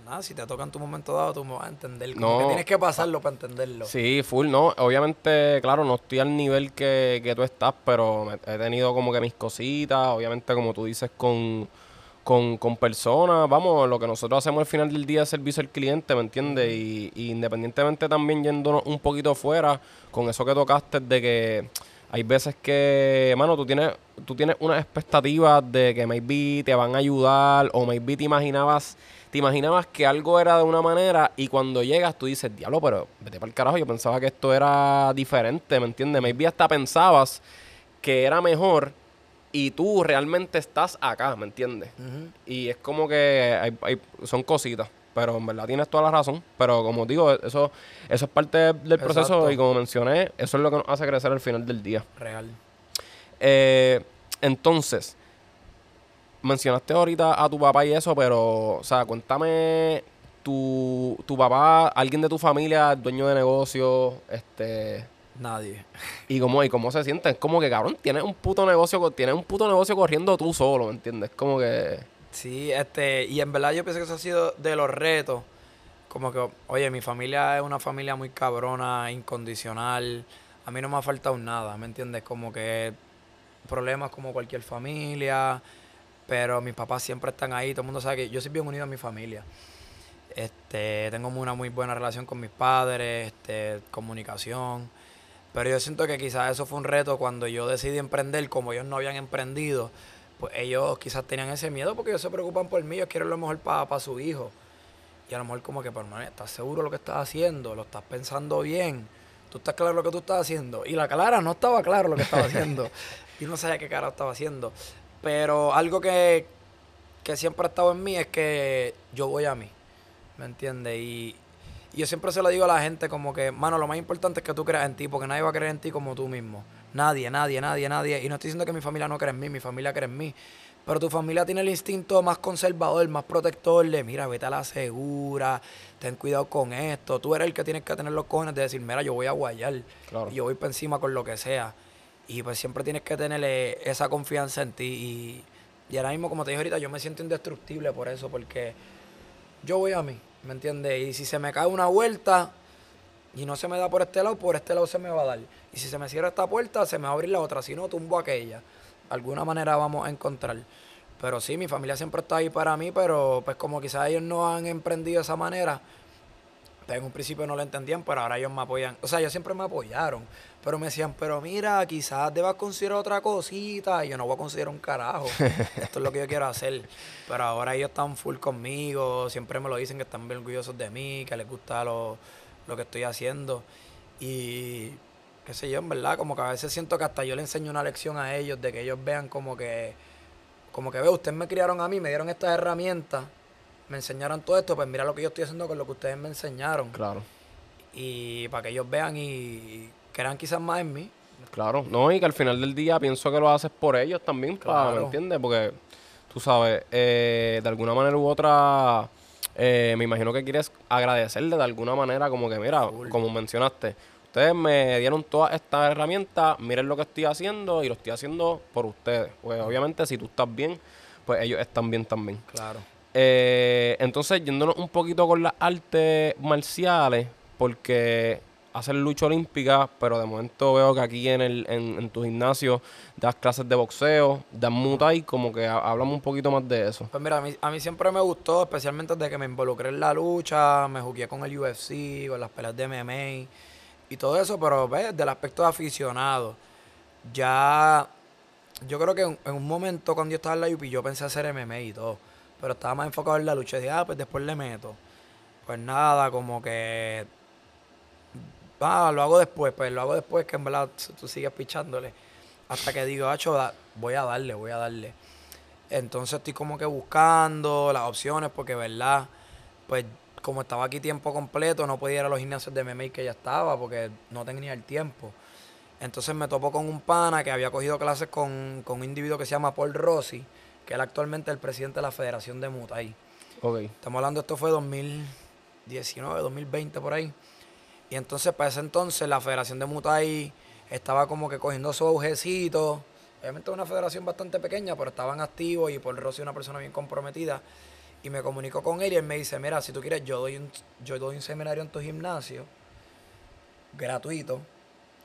Y nada, si te toca en tu momento dado, tú me vas a entender. Como No. que tienes que pasarlo para entenderlo. Sí, full, no. Obviamente, claro, no estoy al nivel que, que tú estás, pero he tenido como que mis cositas, obviamente, como tú dices, con, con, con personas. Vamos, lo que nosotros hacemos al final del día es servicio al cliente, ¿me entiendes? Y, y independientemente también yéndonos un poquito fuera, con eso que tocaste de que hay veces que, mano, tú tienes, tú tienes unas expectativas de que maybe te van a ayudar o maybe te imaginabas, te imaginabas que algo era de una manera y cuando llegas tú dices, diablo, pero vete para el carajo, yo pensaba que esto era diferente, ¿me entiendes? Maybe hasta pensabas que era mejor y tú realmente estás acá, ¿me entiendes? Y es como que hay, hay- son cositas. Pero en verdad tienes toda la razón. Pero como digo, eso, eso es parte del proceso Exacto. y como mencioné, eso es lo que nos hace crecer al final del día. Real. Eh, entonces, mencionaste ahorita a tu papá y eso, pero, o sea, cuéntame, tu, tu papá, alguien de tu familia, dueño de negocio, este, Nadie. y cómo, y cómo se siente. Es como que, cabrón, tienes un puto negocio, tienes un puto negocio corriendo tú solo, ¿me entiendes? Como que, Sí, este, y en verdad yo pienso que eso ha sido de los retos como que, oye, mi familia es una familia muy cabrona, incondicional. A mí no me ha faltado nada, ¿me entiendes? Como que problemas como cualquier familia, pero mis papás siempre están ahí. Todo el mundo sabe que yo soy bien unido a mi familia. Este, tengo una muy buena relación con mis padres, este, comunicación. Pero yo siento que quizás eso fue un reto cuando yo decidí emprender, como ellos no habían emprendido, pues ellos quizás tenían ese miedo porque ellos se preocupan por mí, ellos quieren lo mejor para su hijo. Y a lo mejor como que, pero man, ¿estás seguro de lo que estás haciendo? ¿Lo estás pensando bien? ¿Tú estás claro lo que tú estás haciendo? Y la Clara no estaba claro lo que estaba haciendo. y no sabía qué cara estaba haciendo. Pero algo que, que siempre ha estado en mí es que yo voy a mí. ¿Me entiendes? Y, y yo siempre se lo digo a la gente como que, mano, lo más importante es que tú creas en ti, porque nadie va a creer en ti como tú mismo. Nadie, nadie, nadie, nadie. Y no estoy diciendo que mi familia no cree en mí, mi familia cree en mí. Pero tu familia tiene el instinto más conservador, más protector de, mira, vete a la segura, ten cuidado con esto. Tú eres el que tienes que tener los cojones de decir, mira, yo voy a guayar. Y yo voy para encima con lo que sea. Y pues siempre tienes que tener esa confianza en ti. Y, y ahora mismo, como te dije ahorita, yo me siento indestructible por eso, porque yo voy a mí, ¿me entiendes? Y si se me cae una vuelta y no se me da por este lado, por este lado se me va a dar. Y si se me cierra esta puerta, se me va a abrir la otra. Si no, tumbo aquella alguna manera vamos a encontrar. Pero sí, mi familia siempre está ahí para mí, pero pues como quizás ellos no han emprendido de esa manera, pues en un principio no lo entendían, pero ahora ellos me apoyan. O sea, ellos siempre me apoyaron, pero me decían, pero mira, quizás debas considerar otra cosita. Y yo no voy a considerar un carajo. Esto es lo que yo quiero hacer. Pero ahora ellos están full conmigo, siempre me lo dicen que están bien orgullosos de mí, que les gusta lo, lo que estoy haciendo. Y qué sé yo, en verdad, como que a veces siento que hasta yo le enseño una lección a ellos de que ellos vean como que, como que, ve, ustedes me criaron a mí, me dieron estas herramientas, me enseñaron todo esto, pues mira lo que yo estoy haciendo con lo que ustedes me enseñaron. Claro. Y para que ellos vean y crean quizás más en mí. Claro, no, y que al final del día pienso que lo haces por ellos también, claro. ¿me entiendes? Porque tú sabes, eh, de alguna manera u otra, eh, me imagino que quieres agradecerle de alguna manera, como que, mira, como mencionaste, Ustedes me dieron todas estas herramientas, miren lo que estoy haciendo y lo estoy haciendo por ustedes. Pues obviamente si tú estás bien, pues ellos están bien también. Claro. Eh, entonces, yéndonos un poquito con las artes marciales, porque hacer lucha olímpica, pero de momento veo que aquí en, el, en, tu gimnasio das clases de boxeo, das muay, como que hablamos un poquito más de eso. Pues mira, a mí, a mí siempre me gustó, especialmente desde que me involucré en la lucha, me jugué con el UFC, con las peleas de MMA y todo eso, pero ves, del aspecto aficionado, ya yo creo que en, un momento cuando yo estaba en la UP yo pensé hacer MMA y todo, pero estaba más enfocado en la lucha y dije, ah, pues después le meto. Pues nada, como que, ah, lo hago después, pues lo hago después que en verdad tú sigues pichándole. Hasta que digo, hacho, voy a darle, voy a darle. Entonces estoy como que buscando las opciones porque, ¿verdad? Pues como estaba aquí tiempo completo, no podía ir a los gimnasios de MMA que ya estaba porque no tenía el tiempo. Entonces me topo con un pana que había cogido clases con, un individuo que se llama Paul Rossi, que él actualmente es el presidente de la Federación de Muay. Okay. Estamos hablando, esto fue 2019, 2020 por ahí. Y entonces para ese entonces la Federación de Muay estaba como que cogiendo su augecito. Obviamente una federación bastante pequeña, pero estaban activos y Paul Rossi una persona bien comprometida. Y me comunico con él y él me dice, mira, si tú quieres, yo doy un, yo doy un seminario en tu gimnasio, gratuito,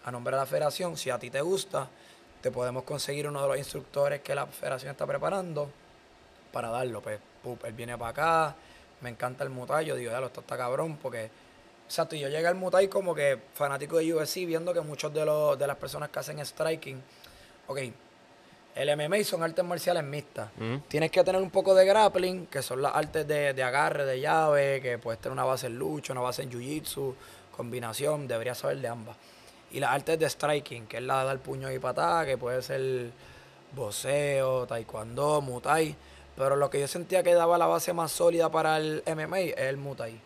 a nombre de la federación. Si a ti te gusta, te podemos conseguir uno de los instructores que la federación está preparando para darlo. Pues, él viene para acá, me encanta el mutai, yo digo, ya lo está, está cabrón, porque, exacto, y yo llegué al mutai como que fanático de UFC, viendo que muchos de, los, de las personas que hacen striking, ok, el MMA son artes marciales mixtas. Tienes que tener un poco de grappling, que son las artes de, agarre, de llave, que puedes tener una base en lucha, una base en jiu-jitsu, combinación, deberías saber de ambas. Y las artes de striking, que es la de dar puño y patada, que puede ser boxeo, taekwondo, muay. Pero lo que yo sentía que daba la base más sólida para el MMA es el muay.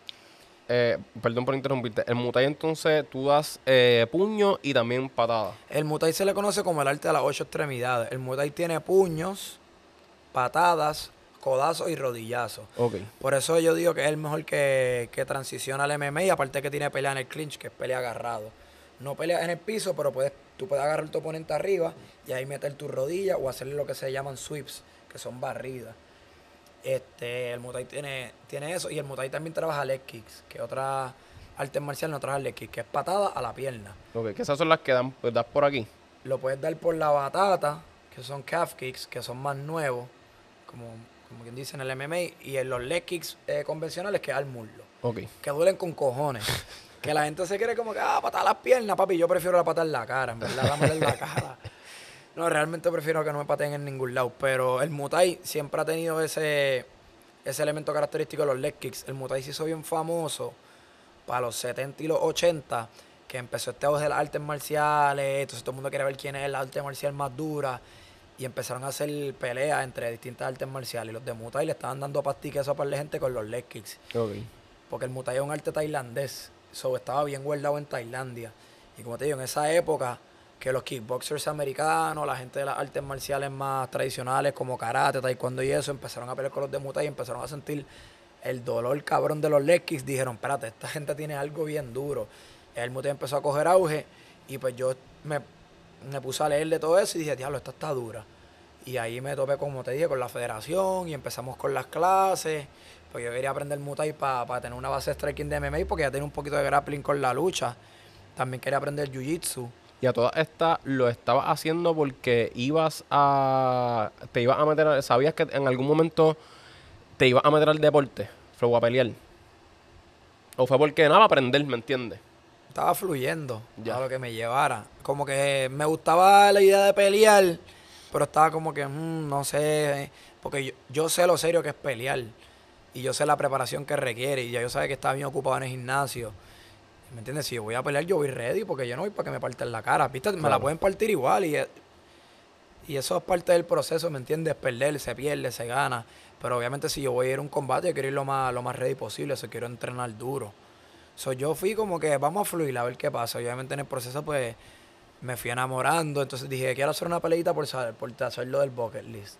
Eh, perdón por interrumpirte. El mutai entonces tú das eh, puño y también patada. El mutai se le conoce como el arte de las ocho extremidades. El mutai tiene puños, patadas, codazos y rodillazos. Okay. Por eso yo digo que es el mejor que, que transiciona al MMA y aparte que tiene pelea en el clinch, que es pelea agarrado. No pelea en el piso, pero puedes, tú puedes agarrar tu oponente arriba y ahí meter tu rodilla o hacerle lo que se llaman sweeps, que son barridas. Este, el Muay tiene, tiene eso y el Muay también trabaja leg kicks, que otra arte marcial no trabaja leg kicks, que es patada a la pierna. Ok, que esas son las que dan, pues, das por aquí. Lo puedes dar por la batata, que son calf kicks, que son más nuevos, como, como quien dice en el MMA, y en los leg kicks eh, convencionales, que es al muslo, Ok. que duelen con cojones. que la gente se quiere como que, ah, patada a las piernas, papi. Yo prefiero la patada en la cara, en verdad, dámela en la cara. No, realmente prefiero que no me pateen en ningún lado. Pero el Muay siempre ha tenido ese, ese elemento característico de los leg kicks. El Muay se hizo bien famoso para los 70 y los 80, que empezó este auge de las artes marciales. Entonces todo el mundo quiere ver quién es la arte marcial más dura. Y empezaron a hacer peleas entre distintas artes marciales. Y los de Muay le estaban dando pastique a esa par de gente con los leg kicks. Porque el Muay es un arte tailandés. So, estaba bien guardado en Tailandia. Y como te digo, en esa época que los kickboxers americanos, la gente de las artes marciales más tradicionales como karate, taekwondo y eso, empezaron a pelear con los de Muay y empezaron a sentir el dolor cabrón de los leg kicks. Dijeron, espérate, esta gente tiene algo bien duro. El Muay empezó a coger auge y pues yo me, me puse a leer de todo eso y dije, diablo, esta está dura. Y ahí me topé, como te dije, con la federación y empezamos con las clases. Pues yo quería aprender Muay para tener una base de striking de MMA porque ya tenía un poquito de grappling con la lucha. También quería aprender Jiu-Jitsu. Y a todas estas lo estabas haciendo porque ibas a. Te ibas a meter. ¿Sabías que en algún momento te ibas a meter al deporte? Fue a pelear. O fue porque nada, aprender, ¿me entiendes? Estaba fluyendo Ya. a lo que me llevara. Como que me gustaba la idea de pelear, pero estaba como que, mm, no sé, porque yo, yo sé lo serio que es pelear. Y yo sé la preparación que requiere. Y ya yo sabía que estaba bien ocupado en el gimnasio. ¿Me entiendes? Si yo voy a pelear, yo voy ready, porque yo no voy para que me partan la cara. ¿Viste? Me la pueden partir igual. Y, y eso es parte del proceso, ¿me entiendes? Perder, se pierde, se gana. Pero obviamente si yo voy a ir a un combate, yo quiero ir lo más, lo más ready posible. Eso quiero entrenar duro. So, yo fui como que vamos a fluir a ver qué pasa. Y obviamente en el proceso, pues, me fui enamorando. Entonces dije, quiero hacer una peleita por, saber- por hacerlo del bucket list.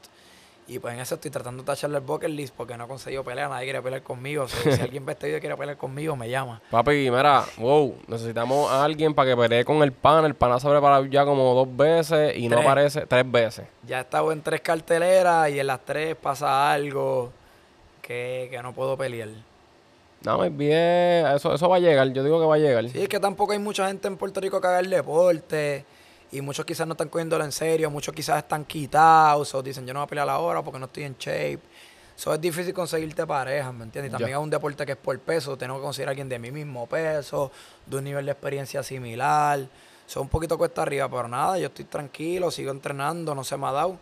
Y pues en eso estoy tratando de tacharle el bucket list porque no he conseguido pelear. Nadie quiere pelear conmigo. Si alguien ve este video y quiere pelear conmigo, me llama. Papi, mira, wow, necesitamos a alguien para que pelee con el pana. El pana se ha preparado ya como dos veces y no aparece tres veces. Ya he estado en tres carteleras y en las tres pasa algo que, que no puedo pelear. No, más bien, eso, eso va a llegar. Yo digo que va a llegar. Sí, es que tampoco hay mucha gente en Puerto Rico que haga el deporte. Y muchos quizás no están cogiéndolo en serio. Muchos quizás están quitados. O dicen, yo no voy a pelear ahora porque no estoy en shape. Eso es difícil conseguirte parejas, ¿me entiendes? Y también es un deporte que es por peso. Tengo que conseguir a alguien de mi mismo peso, de un nivel de experiencia similar. Eso es un poquito cuesta arriba, pero nada, yo estoy tranquilo, sigo entrenando, no se me ha dado.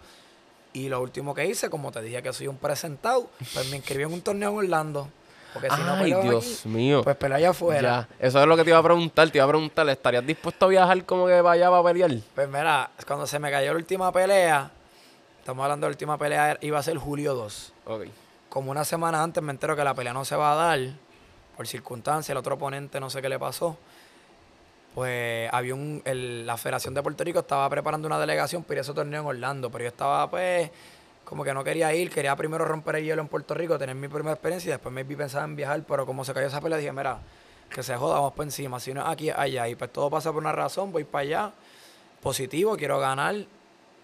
Y lo último que hice, como te dije que soy un presentado, pues me inscribí en un torneo en Orlando. Porque si no Ay, peleo Dios aquí, mío. pues peleo allá afuera. Ya, eso es lo que te iba a preguntar. Te iba a preguntar, ¿estarías dispuesto a viajar como que vaya a pelear? Pues mira, cuando se me cayó la última pelea, estamos hablando de la última pelea, iba a ser julio 2. Ok. Como una semana antes me entero que la pelea no se va a dar, por circunstancias, el otro oponente no sé qué le pasó. Pues había un, el- la Federación de Puerto Rico estaba preparando una delegación para ir a ese torneo en Orlando, pero yo estaba pues como que no quería ir, quería primero romper el hielo en Puerto Rico, tener mi primera experiencia y después me pensaba en viajar, pero como se cayó esa pelea dije, mira, que se joda, vamos por encima, si no es aquí, allá, y pues todo pasa por una razón, voy para allá, positivo, quiero ganar,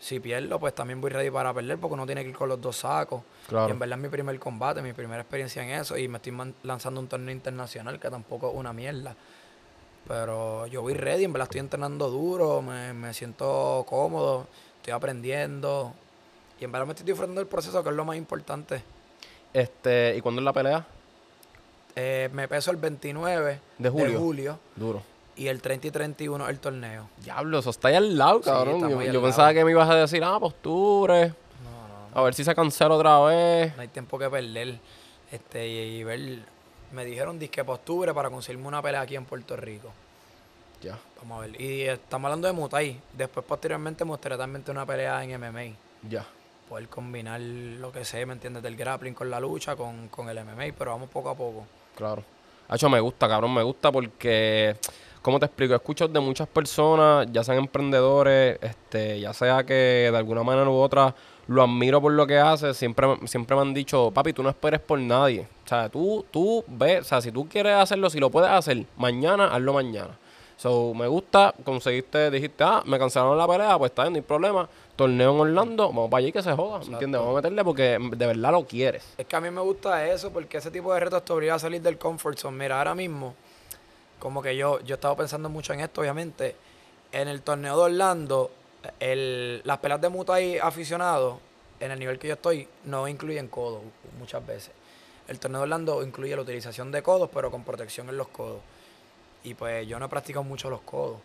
si pierdo, pues también voy ready para perder, porque uno tiene que ir con los dos sacos. Claro. Y en verdad es mi primer combate, mi primera experiencia en eso, y me estoy lanzando un torneo internacional que tampoco es una mierda. Pero yo voy ready, en verdad estoy entrenando duro, me, me siento cómodo, estoy aprendiendo. Y en verdad me estoy disfrutando del proceso, que es lo más importante. Este, ¿y cuándo es la pelea? Eh, me peso el 29 De julio. Duro. y el 30 y 31 el torneo. Diablo, eso está ahí al lado, Sí, cabrón. está yo yo lado. pensaba que me ibas a decir, ah, posture. No, no, A ver si se cancela otra vez. no hay tiempo que perder. Este, y, y ver, me dijeron disque posture para conseguirme una pelea aquí en Puerto Rico. Ya. Vamos a ver. Y estamos hablando de Muay. Después, posteriormente, me gustaría también tener una pelea en MMA. Ya. Poder combinar lo que sé, ¿me entiendes? Del grappling con la lucha, con, con el MMA, pero vamos poco a poco. Claro. Hacho, me gusta, cabrón, me gusta porque, ¿cómo te explico? Escucho de muchas personas, ya sean emprendedores, este, ya sea que de alguna manera u otra lo admiro por lo que hace, siempre, siempre me han dicho, papi, tú no esperes por nadie. O sea, tú, tú ves, o sea, si tú quieres hacerlo, si lo puedes hacer mañana, hazlo mañana. So, me gusta, conseguiste, dijiste, ah, me cancelaron la pelea, pues está bien, no hay problema. Torneo en Orlando, vamos para allí que se joda, ¿me entiendes? Vamos a meterle porque de verdad lo quieres. Es que a mí me gusta eso porque ese tipo de retos te obliga a salir del comfort zone. Mira, ahora mismo, como que yo, yo estaba pensando mucho en esto, obviamente. En el torneo de Orlando, el, las pelas de Muay aficionados, en el nivel que yo estoy, no incluyen codos muchas veces. El torneo de Orlando incluye la utilización de codos, pero con protección en los codos. Y pues yo no he practicado mucho los codos.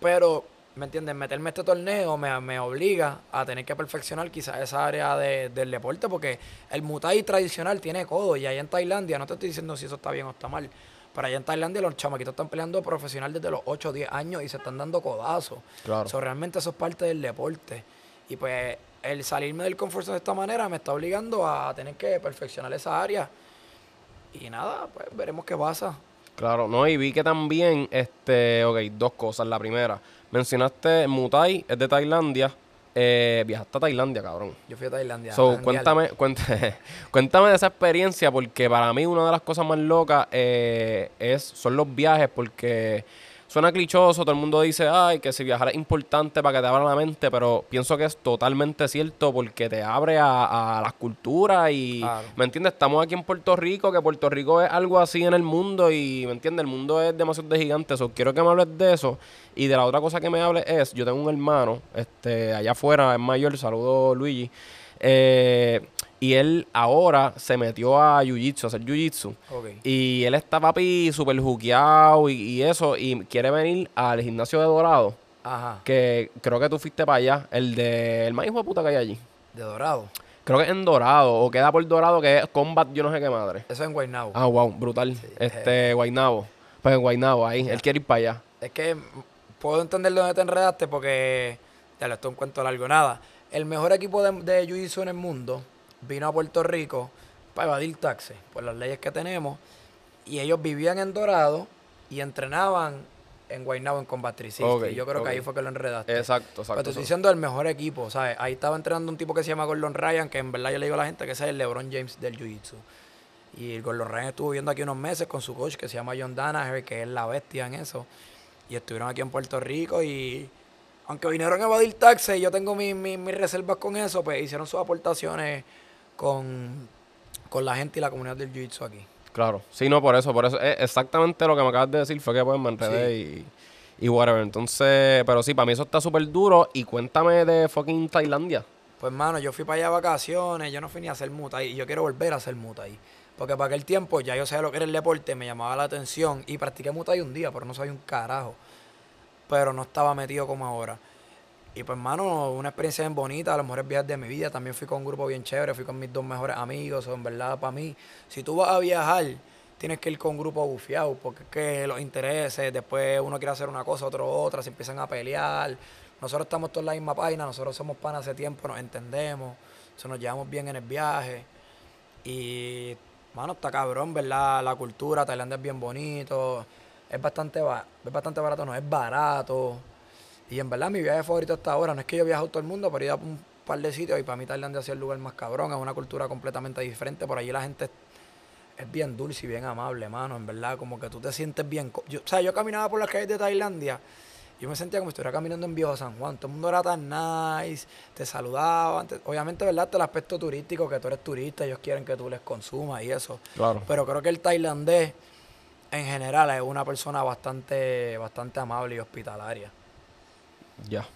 Pero ¿me entiendes? Meterme a este torneo me, me, obliga a tener que perfeccionar quizás esa área de, del deporte, porque el mutai tradicional tiene codo, y allá en Tailandia, no te estoy diciendo si eso está bien o está mal, pero allá en Tailandia los chamaquitos están peleando profesional desde los 8 o 10 años y se están dando codazos. Claro. So, realmente eso es parte del deporte. Y pues el salirme del confort de esta manera me está obligando a tener que perfeccionar esa área. Y nada, pues veremos qué pasa. Claro, no, y vi que también, este, ok, dos cosas. La primera, mencionaste Mutai, es de Tailandia. Eh, viajaste a Tailandia, cabrón. Yo fui a Tailandia. So, cuéntame, cuéntame, cuéntame de esa experiencia, porque para mí una de las cosas más locas eh, es, son los viajes, porque suena clichoso, todo el mundo dice, ay, que si viajar es importante para que te abra la mente, pero pienso que es totalmente cierto porque te abre a, las culturas y, ¿me entiendes? Estamos aquí en Puerto Rico, que Puerto Rico es algo así en el mundo y, ¿me entiendes? El mundo es demasiado de gigante, so, quiero que me hables de eso y de la otra cosa que me hables es, yo tengo un hermano, este, allá afuera, es mayor, saludo Luigi, eh, y él ahora se metió a Jiu-Jitsu, a hacer Jiu-Jitsu. Y él está, papi, súper juqueado y, eso. Y quiere venir al gimnasio de Dorado. Ajá. Que creo que tú fuiste para allá. El de... El más hijo de puta que hay allí. ¿De Dorado? Creo que es en Dorado. O queda por Dorado, que es Combat yo no sé qué madre. Eso es en Guaynabo. Ah, wow. Brutal. este, Guaynabo. Pues en Guaynabo, ahí. Él quiere ir para allá. Es que puedo entender dónde te enredaste porque... Ya lo estoy un cuento largo. Nada. El mejor equipo de, de Jiu-Jitsu en el mundo vino a Puerto Rico para evadir taxes por las leyes que tenemos. Y ellos vivían en Dorado y entrenaban en Guaynabo en Combatriz. y yo creo que ahí fue que lo enredaste. Exacto, exacto. Pero te estoy diciendo el mejor equipo, ¿sabes? Ahí estaba entrenando un tipo que se llama Gordon Ryan, que en verdad yo le digo a la gente que ese es el LeBron James del Jiu-Jitsu. Y Gordon Ryan estuvo viendo aquí unos meses con su coach que se llama John Danaher, que es la bestia en eso. Y estuvieron aquí en Puerto Rico y aunque vinieron a evadir taxes, yo tengo mis, mis reservas con eso, pues hicieron sus aportaciones con, la gente y la comunidad del jiu-jitsu aquí. Claro, sí, no, por eso, por eso. Es exactamente lo que me acabas de decir fue que pues me enredé y, y whatever. Entonces, pero sí, para mí eso está súper duro. Y cuéntame de fucking Tailandia. Pues, mano, yo fui para allá a vacaciones, yo no fui ni a hacer muta y yo quiero volver a hacer muta ahí. Porque para aquel tiempo ya yo sabía lo que era el deporte, me llamaba la atención y practiqué muta ahí un día, pero no sabía un carajo. Pero no estaba metido como ahora. Y pues, hermano, una experiencia bien bonita, los mejores viajes de mi vida. También fui con un grupo bien chévere, fui con mis dos mejores amigos. En verdad, para mí, si tú vas a viajar, tienes que ir con un grupo bufiado, porque es que los intereses, después uno quiere hacer una cosa, otro otra, se empiezan a pelear. Nosotros estamos todos en la misma página, nosotros somos pan hace tiempo, nos entendemos, se nos llevamos bien en el viaje. Y, mano, está cabrón, ¿verdad? La cultura, Tailandia es bien bonito, es bastante, es bastante barato, no es barato. Y en verdad mi viaje favorito hasta ahora, no es que yo viaje a todo el mundo, pero he ido a un par de sitios y para mí Tailandia es el lugar más cabrón, es una cultura completamente diferente, por allí la gente es bien dulce y bien amable, mano, en verdad, como que tú te sientes bien. Yo, o sea, yo caminaba por las calles de Tailandia, yo me sentía como si estuviera caminando en Viejo San Juan, todo el mundo era tan nice, te saludaban, obviamente, ¿verdad? El aspecto turístico, que tú eres turista, ellos quieren que tú les consumas y eso. Claro. Pero creo que el tailandés en general es una persona bastante, bastante amable y hospitalaria. Ya.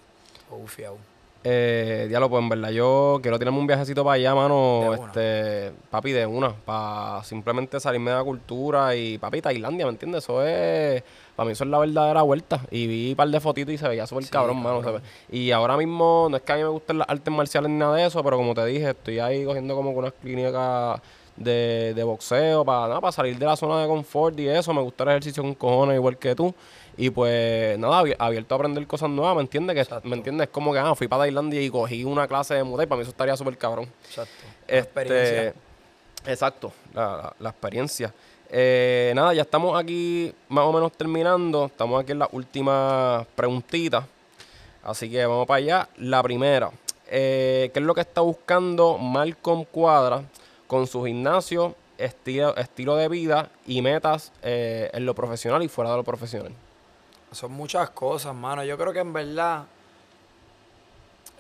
Ufiao. Eh, diablo, pues en verdad yo quiero tirarme un viajecito para allá, mano. Este, papi, de una. Para simplemente salirme de la cultura y, papi, Tailandia, ¿me entiendes? Eso es. Para mí eso es la verdadera vuelta. Y vi un par de fotitos y se veía súper cabrón, mano. Y ahora mismo, no es que a mí me gusten las artes marciales ni nada de eso, pero como te dije, estoy ahí cogiendo como unas clínicas de, de boxeo para, nada, para salir de la zona de confort y eso. Me gusta el ejercicio con cojones igual que tú. Y pues nada, abierto a aprender cosas nuevas, ¿me entiendes? Que, ¿Me entiendes? Es como que ah, fui para Tailandia y cogí una clase de muda y para mí eso estaría súper cabrón. Exacto. La este, experiencia. Exacto, la, experiencia. Eh, nada, ya estamos aquí más o menos terminando. Estamos aquí en las últimas preguntitas. Así que vamos para allá. La primera, eh, ¿qué es lo que está buscando Malcolm Cuadra con su gimnasio, estilo, estilo de vida y metas eh, en lo profesional y fuera de lo profesional? Son muchas cosas, mano. Yo creo que en verdad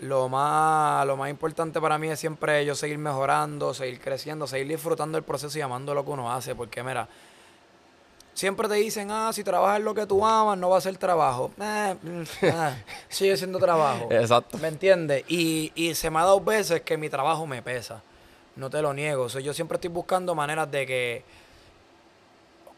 lo más, lo más importante para mí es siempre yo seguir mejorando, seguir creciendo, seguir disfrutando el proceso y amando lo que uno hace. Porque, mira, siempre te dicen, ah, si trabajas lo que tú amas, no va a ser trabajo. Eh, mm, ah, sigue siendo trabajo. Exacto. ¿Me entiendes? Y, y se me ha dado veces que mi trabajo me pesa. No te lo niego. O yo siempre estoy buscando maneras de que,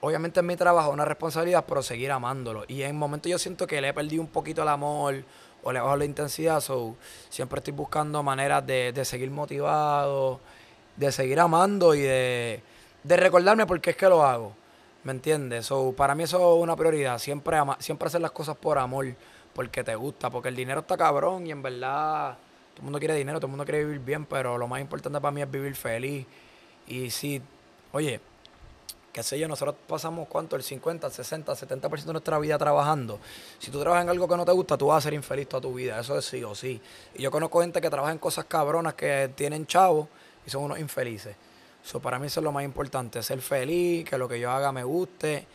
obviamente es mi trabajo, una responsabilidad, pero seguir amándolo. Y en momentos yo siento que le he perdido un poquito el amor o le bajo la intensidad. So, siempre estoy buscando maneras de, de seguir motivado, de seguir amando y de, de recordarme por qué es que lo hago. ¿Me entiendes? So, para mí eso es una prioridad. Siempre, siempre hacer las cosas por amor, porque te gusta, porque el dinero está cabrón y en verdad todo el mundo quiere dinero, todo el mundo quiere vivir bien, pero lo más importante para mí es vivir feliz. Y si, oye, qué sé yo, nosotros pasamos cuánto, el 50, el 60, el 70% de nuestra vida trabajando. Si tú trabajas en algo que no te gusta, tú vas a ser infeliz toda tu vida, eso es sí o sí. Y yo conozco gente que trabaja en cosas cabronas que tienen chavos y son unos infelices. Eso para mí eso es lo más importante, ser feliz, que lo que yo haga me guste,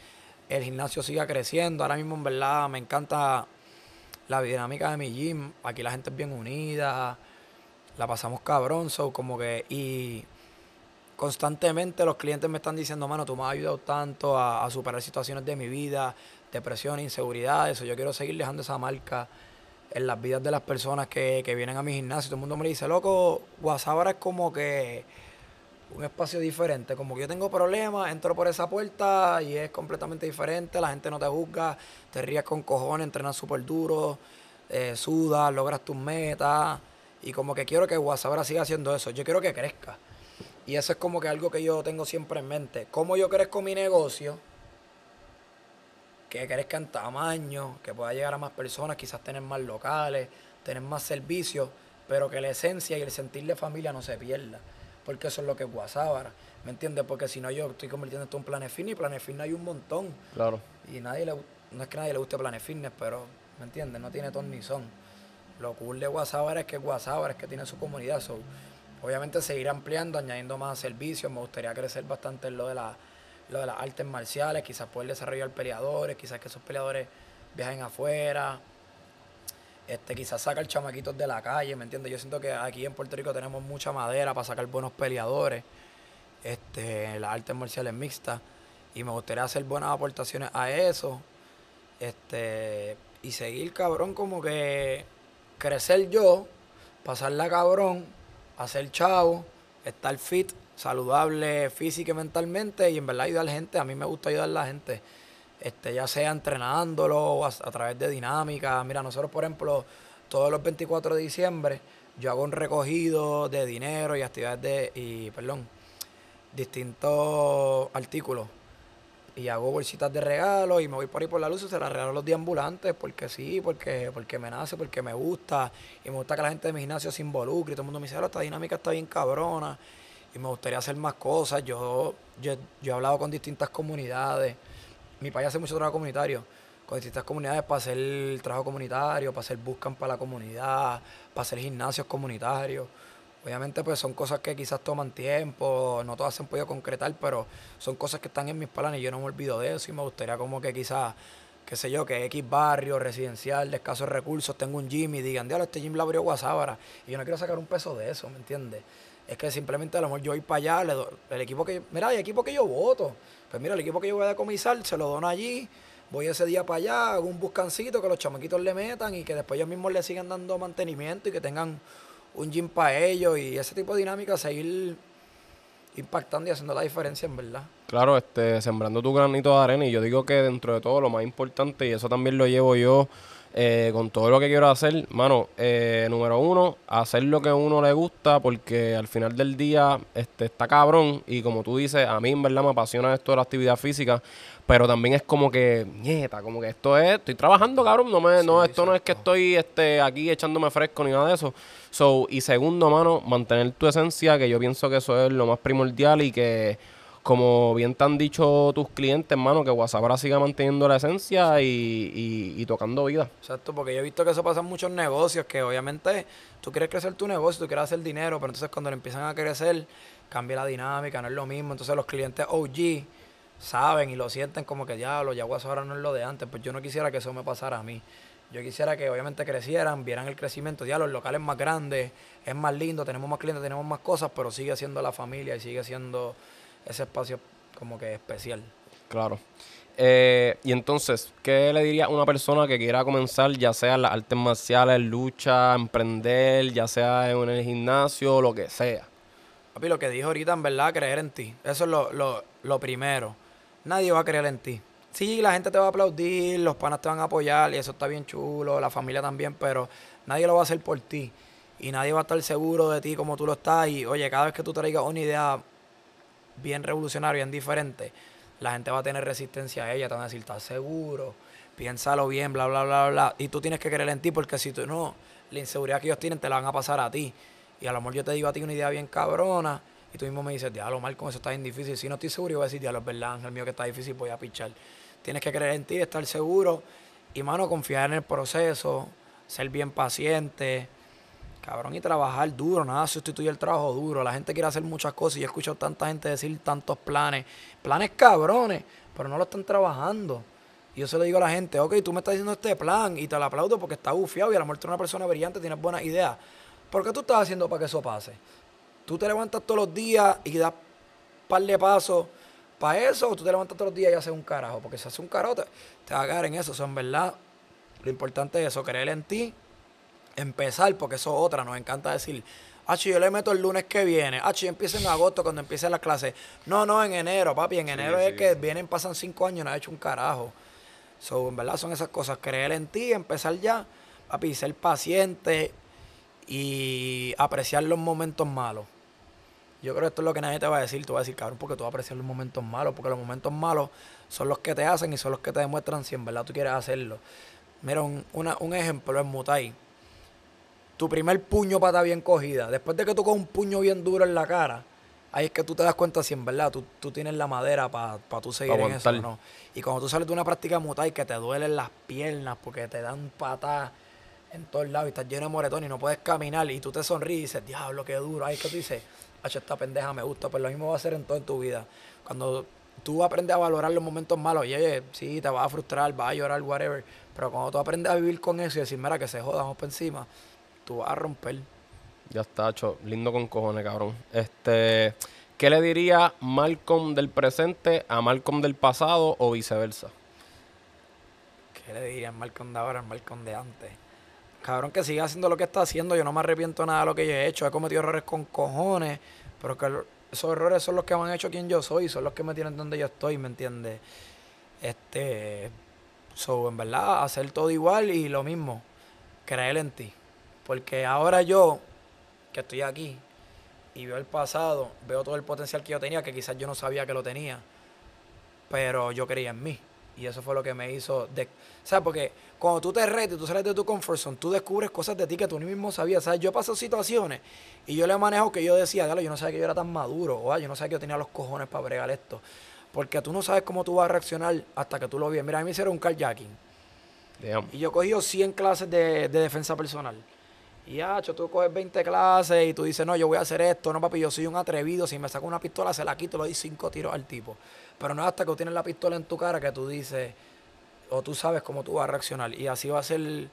el gimnasio siga creciendo. Ahora mismo en verdad me encanta la dinámica de mi gym. Aquí la gente es bien unida, la pasamos cabrón, so como que y constantemente los clientes me están diciendo, mano, tú me has ayudado tanto a, superar situaciones de mi vida, depresión, inseguridad, eso. Yo quiero seguir dejando esa marca en las vidas de las personas que, que vienen a mi gimnasio. Todo el mundo me dice, loco, WhatsApp es como que un espacio diferente. Como que yo tengo problemas, entro por esa puerta y es completamente diferente. La gente no te juzga, te ríes con cojones, entrenas súper duro, eh, sudas, logras tus metas. Y como que quiero que WhatsApp siga haciendo eso. Yo quiero que crezca. Y eso es como que algo que yo tengo siempre en mente. ¿Cómo yo crezco mi negocio? Que crezca en tamaño, que pueda llegar a más personas, quizás tener más locales, tener más servicios, pero que la esencia y el sentir de familia no se pierda. Porque eso es lo que es WhatsApp ¿Me entiendes? Porque si no, yo estoy convirtiendo esto en Planet Fitness y Planet Fitness hay un montón. Claro. Y nadie le, no es que nadie le guste Planet Fitness, pero, ¿me entiendes? No tiene ton ni son. Lo cool de WhatsApp es que WhatsApp es que tiene su comunidad. Obviamente seguir ampliando, añadiendo más servicios. Me gustaría crecer bastante en lo de, la, lo de las artes marciales, quizás poder desarrollar peleadores, quizás que esos peleadores viajen afuera. Este, quizás sacar chamaquitos de la calle, ¿me entiendes? Yo siento que aquí en Puerto Rico tenemos mucha madera para sacar buenos peleadores, este, las artes marciales mixtas, y me gustaría hacer buenas aportaciones a eso, este, y seguir cabrón como que crecer yo, pasarla cabrón, hacer chavo, estar fit, saludable física y mentalmente y en verdad ayudar a la gente. A mí me gusta ayudar a la gente, este, ya sea entrenándolo o a, través de dinámica. Mira, nosotros, por ejemplo, todos los 24 de diciembre, yo hago un recogido de dinero y actividades de, y, perdón, distintos artículos y hago bolsitas de regalo y me voy por ahí por la luz y se las regalo a los deambulantes porque sí, porque, porque me nace, porque me gusta y me gusta que la gente de mi gimnasio se involucre y todo el mundo me dice, esta dinámica está bien cabrona y me gustaría hacer más cosas. Yo, yo, he hablado con distintas comunidades. Mi país hace mucho trabajo comunitario con distintas comunidades para hacer trabajo comunitario, para hacer buscan para la comunidad, para hacer gimnasios comunitarios. Obviamente pues son cosas que quizás toman tiempo, no todas se han podido concretar, pero son cosas que están en mis planes y yo no me olvido de eso. Y me gustaría como que quizás, qué sé yo, que X barrio residencial de escasos recursos tengo un gym y digan, diablo, este gym lo abrió Guasábara y yo no quiero sacar un peso de eso, ¿me entiendes? Es que simplemente a lo mejor yo voy para allá, el equipo que, mira, hay equipo que yo voto, pues mira, el equipo que yo voy a decomisar se lo dono allí, voy ese día para allá, hago un buscancito que los chamaquitos le metan y que después ellos mismos le sigan dando mantenimiento y que tengan un gym para ellos y ese tipo de dinámica, seguir impactando y haciendo la diferencia en verdad. Claro, este, sembrando tu granito de arena y yo digo que dentro de todo lo más importante y eso también lo llevo yo eh, con todo lo que quiero hacer, mano, eh, número uno, hacer lo que a uno le gusta porque al final del día este, está cabrón y como tú dices, a mí en verdad me apasiona esto de la actividad física, pero también es como que, nieta, como que esto es, estoy trabajando, cabrón, no me, no, esto no es que estoy este, aquí echándome fresco ni nada de eso. So, y segundo, mano, mantener tu esencia, que yo pienso que eso es lo más primordial y que, como bien te han dicho tus clientes, mano, que WhatsApp siga manteniendo la esencia y, y, tocando vida. Exacto, porque yo he visto que eso pasa en muchos negocios, que obviamente tú quieres crecer tu negocio, tú quieres hacer dinero, pero entonces cuando le empiezan a crecer, cambia la dinámica, no es lo mismo. Entonces los clientes OG saben y lo sienten como que ya los yaguas ahora no es lo de antes, pues yo no quisiera que eso me pasara a mí. Yo quisiera que obviamente crecieran, vieran el crecimiento, ya los locales más grandes, es más lindo, tenemos más clientes, tenemos más cosas, pero sigue siendo la familia y sigue siendo ese espacio como que especial. Claro. Eh, y entonces, ¿qué le diría a una persona que quiera comenzar, ya sea en las artes marciales, lucha, emprender, ya sea en el gimnasio, lo que sea? Papi, lo que dijo ahorita, en verdad, creer en ti. Eso es lo, lo, lo primero. Nadie va a creer en ti. Sí, la gente te va a aplaudir, los panas te van a apoyar y eso está bien chulo, la familia también, pero nadie lo va a hacer por ti. Y nadie va a estar seguro de ti como tú lo estás. Y oye, cada vez que tú traigas una idea bien revolucionaria, bien diferente, la gente va a tener resistencia a ella, te van a decir, ¿estás seguro? Piénsalo bien, bla, bla, bla, bla. Y tú tienes que creer en ti porque si tú no, la inseguridad que ellos tienen te la van a pasar a ti. Y a lo mejor yo te digo a ti una idea bien cabrona y tú mismo me dices, diablo, mal eso está bien difícil. Si no estoy seguro, yo voy a decir, diablo, es verdad, Ángel mío, que está difícil, voy a pichar. Tienes que creer en ti, estar seguro y, mano, confiar en el proceso, ser bien paciente, cabrón, y trabajar duro, nada sustituye el trabajo duro. La gente quiere hacer muchas cosas y he escuchado tanta gente decir tantos planes, planes cabrones, pero no lo están trabajando. Y yo se lo digo a la gente, ok, tú me estás diciendo este plan y te lo aplaudo porque está bufiado y a tú eres una persona brillante, tienes buenas ideas. ¿Por qué tú estás haciendo para que eso pase? Tú te levantas todos los días y das par de pasos para eso, o tú te levantas todos los días y haces un carajo. Porque si haces un carajo, te, te va a caer en eso. Eso en verdad, lo importante es eso, creer en ti, empezar, porque eso es otra. Nos encanta decir, ah, yo le meto el lunes que viene. Ah, yo empiezo en agosto cuando empiece la clase. No, no, en enero, papi. En enero es que vienen, pasan cinco años y no has hecho un carajo. So, en verdad son esas cosas. Creer en ti, empezar ya, papi, ser paciente y apreciar los momentos malos. Yo creo que esto es lo que nadie te va a decir. Tú vas a decir, cabrón, porque tú vas a apreciar los momentos malos. Porque los momentos malos son los que te hacen y son los que te demuestran si en verdad tú quieres hacerlo. Mira, un, una, un ejemplo es Mutai. Tu primer puño pata bien cogida. Después de que tú coges un puño bien duro en la cara, ahí es que tú te das cuenta si en verdad tú, tú tienes la madera para pa tú seguir en eso o no. Y cuando tú sales de una práctica Mutai que te duelen las piernas porque te dan patas en todos lados y estás lleno de moretón y no puedes caminar y tú te sonríes y dices, diablo, qué duro. Ahí es que tú dices, esta pendeja me gusta, pues lo mismo va a ser en toda tu vida. Cuando tú aprendes a valorar los momentos malos, oye, sí, te vas a frustrar, vas a llorar, whatever, pero cuando tú aprendes a vivir con eso y decir, mira, que se jodan, vamos para encima, tú vas a romper. Ya está, hecho. Lindo con cojones, cabrón. Este, ¿qué le diría Malcolm del presente a Malcolm del pasado o viceversa? ¿Qué le diría Malcolm de ahora a Malcolm de antes? Cabrón, que siga haciendo lo que está haciendo. Yo no me arrepiento nada de lo que yo he hecho. He cometido errores con cojones. Pero que esos errores son los que me han hecho quien yo soy. Son los que me tienen donde yo estoy, ¿me entiendes? Este. So, en verdad, hacer todo igual y lo mismo. Creer en ti. Porque ahora yo, que estoy aquí, y veo el pasado, veo todo el potencial que yo tenía, que quizás yo no sabía que lo tenía. Pero yo creía en mí. Y eso fue lo que me hizo. De, o sea, porque cuando tú te retes, tú sales de tu comfort zone, tú descubres cosas de ti que tú ni mismo sabías. ¿Sabes? Yo paso situaciones y yo le manejo que yo decía, dale, yo no sabía que yo era tan maduro, o yo no sabía que yo tenía los cojones para bregar esto. Porque tú no sabes cómo tú vas a reaccionar hasta que tú lo veas. Mira, a mí me hicieron un carjacking. Y yo cogí 100 clases de, de defensa personal. Y ya, tú coges 20 clases y tú dices, no, yo voy a hacer esto, no, papi, yo soy un atrevido. Si me saco una pistola, se la quito, le doy cinco tiros al tipo. Pero no es hasta que tú tienes la pistola en tu cara que tú dices, o tú sabes cómo tú vas a reaccionar. Y así va a ser,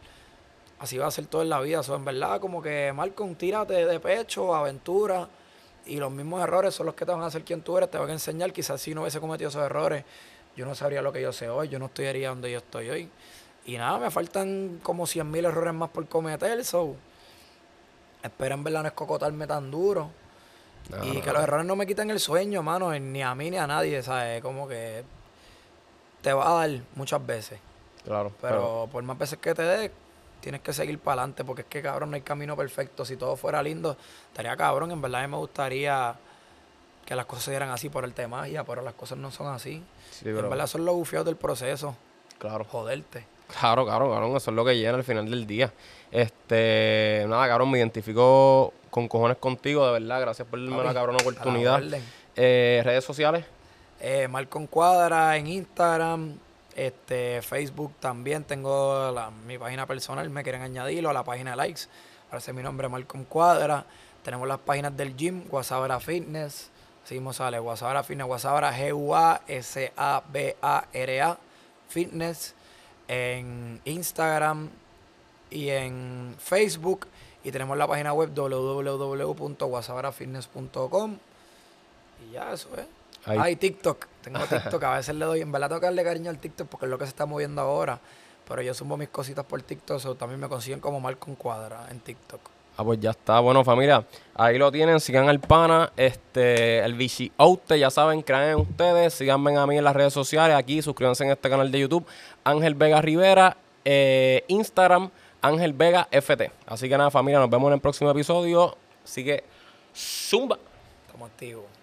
así va a ser todo en la vida. Eso en verdad, como que Malcolm, tírate de pecho, aventura. Y los mismos errores son los que te van a hacer quien tú eres, te van a enseñar. Quizás si no hubiese cometido esos errores, yo no sabría lo que yo sé hoy, yo no estaría donde yo estoy hoy. Y nada, me faltan como 100 mil errores más por cometer, so. Espero en verdad no escocotarme tan duro y que los errores no me quiten el sueño, mano, ni a mí ni a nadie, ¿sabes? Como que te va a dar muchas veces. Claro. Pero, por más veces que te dé, tienes que seguir para adelante, porque es que, cabrón, no hay camino perfecto. Si todo fuera lindo, estaría cabrón. En verdad, a mí me gustaría que las cosas se dieran así por el tema magia, pero las cosas no son así. En verdad, son los bufiados del proceso. Claro. Joderte. Claro, claro, cabrón, eso es lo que llena al final del día. Este, nada, cabrón, me identifico con cojones contigo, de verdad. Gracias por darme la cabrona oportunidad. Eh, redes sociales. Eh, Malcom Cuadra en Instagram, este, Facebook también tengo mi página personal, me quieren añadirlo a la página de likes. Parece mi nombre Malcom Cuadra. Tenemos las páginas del gym, Guasabra Fitness. Seguimos sale Guasabra Fitness, Guasabra G-U-A-S-A-B-A-R-A Fitness. En Instagram y en Facebook. Y tenemos la página web www.guasabarafitness.com. Y ya, eso es. Hay TikTok. Tengo TikTok. A veces le doy, en verdad, darle cariño al TikTok porque es lo que se está moviendo ahora. Pero yo subo mis cositas por TikTok, so también me consiguen como Malcolm Cuadra en TikTok. Ah, pues ya está. Bueno, familia, ahí lo tienen. Sigan al pana, este, el Vichy Oute, ya saben, crean ustedes. Síganme a mí en las redes sociales. Aquí, suscríbanse en este canal de YouTube. Ángel Vega Rivera, eh, Instagram, Ángel Vega FT. Así que nada, familia, nos vemos en el próximo episodio. Así que, zumba. Estamos activos.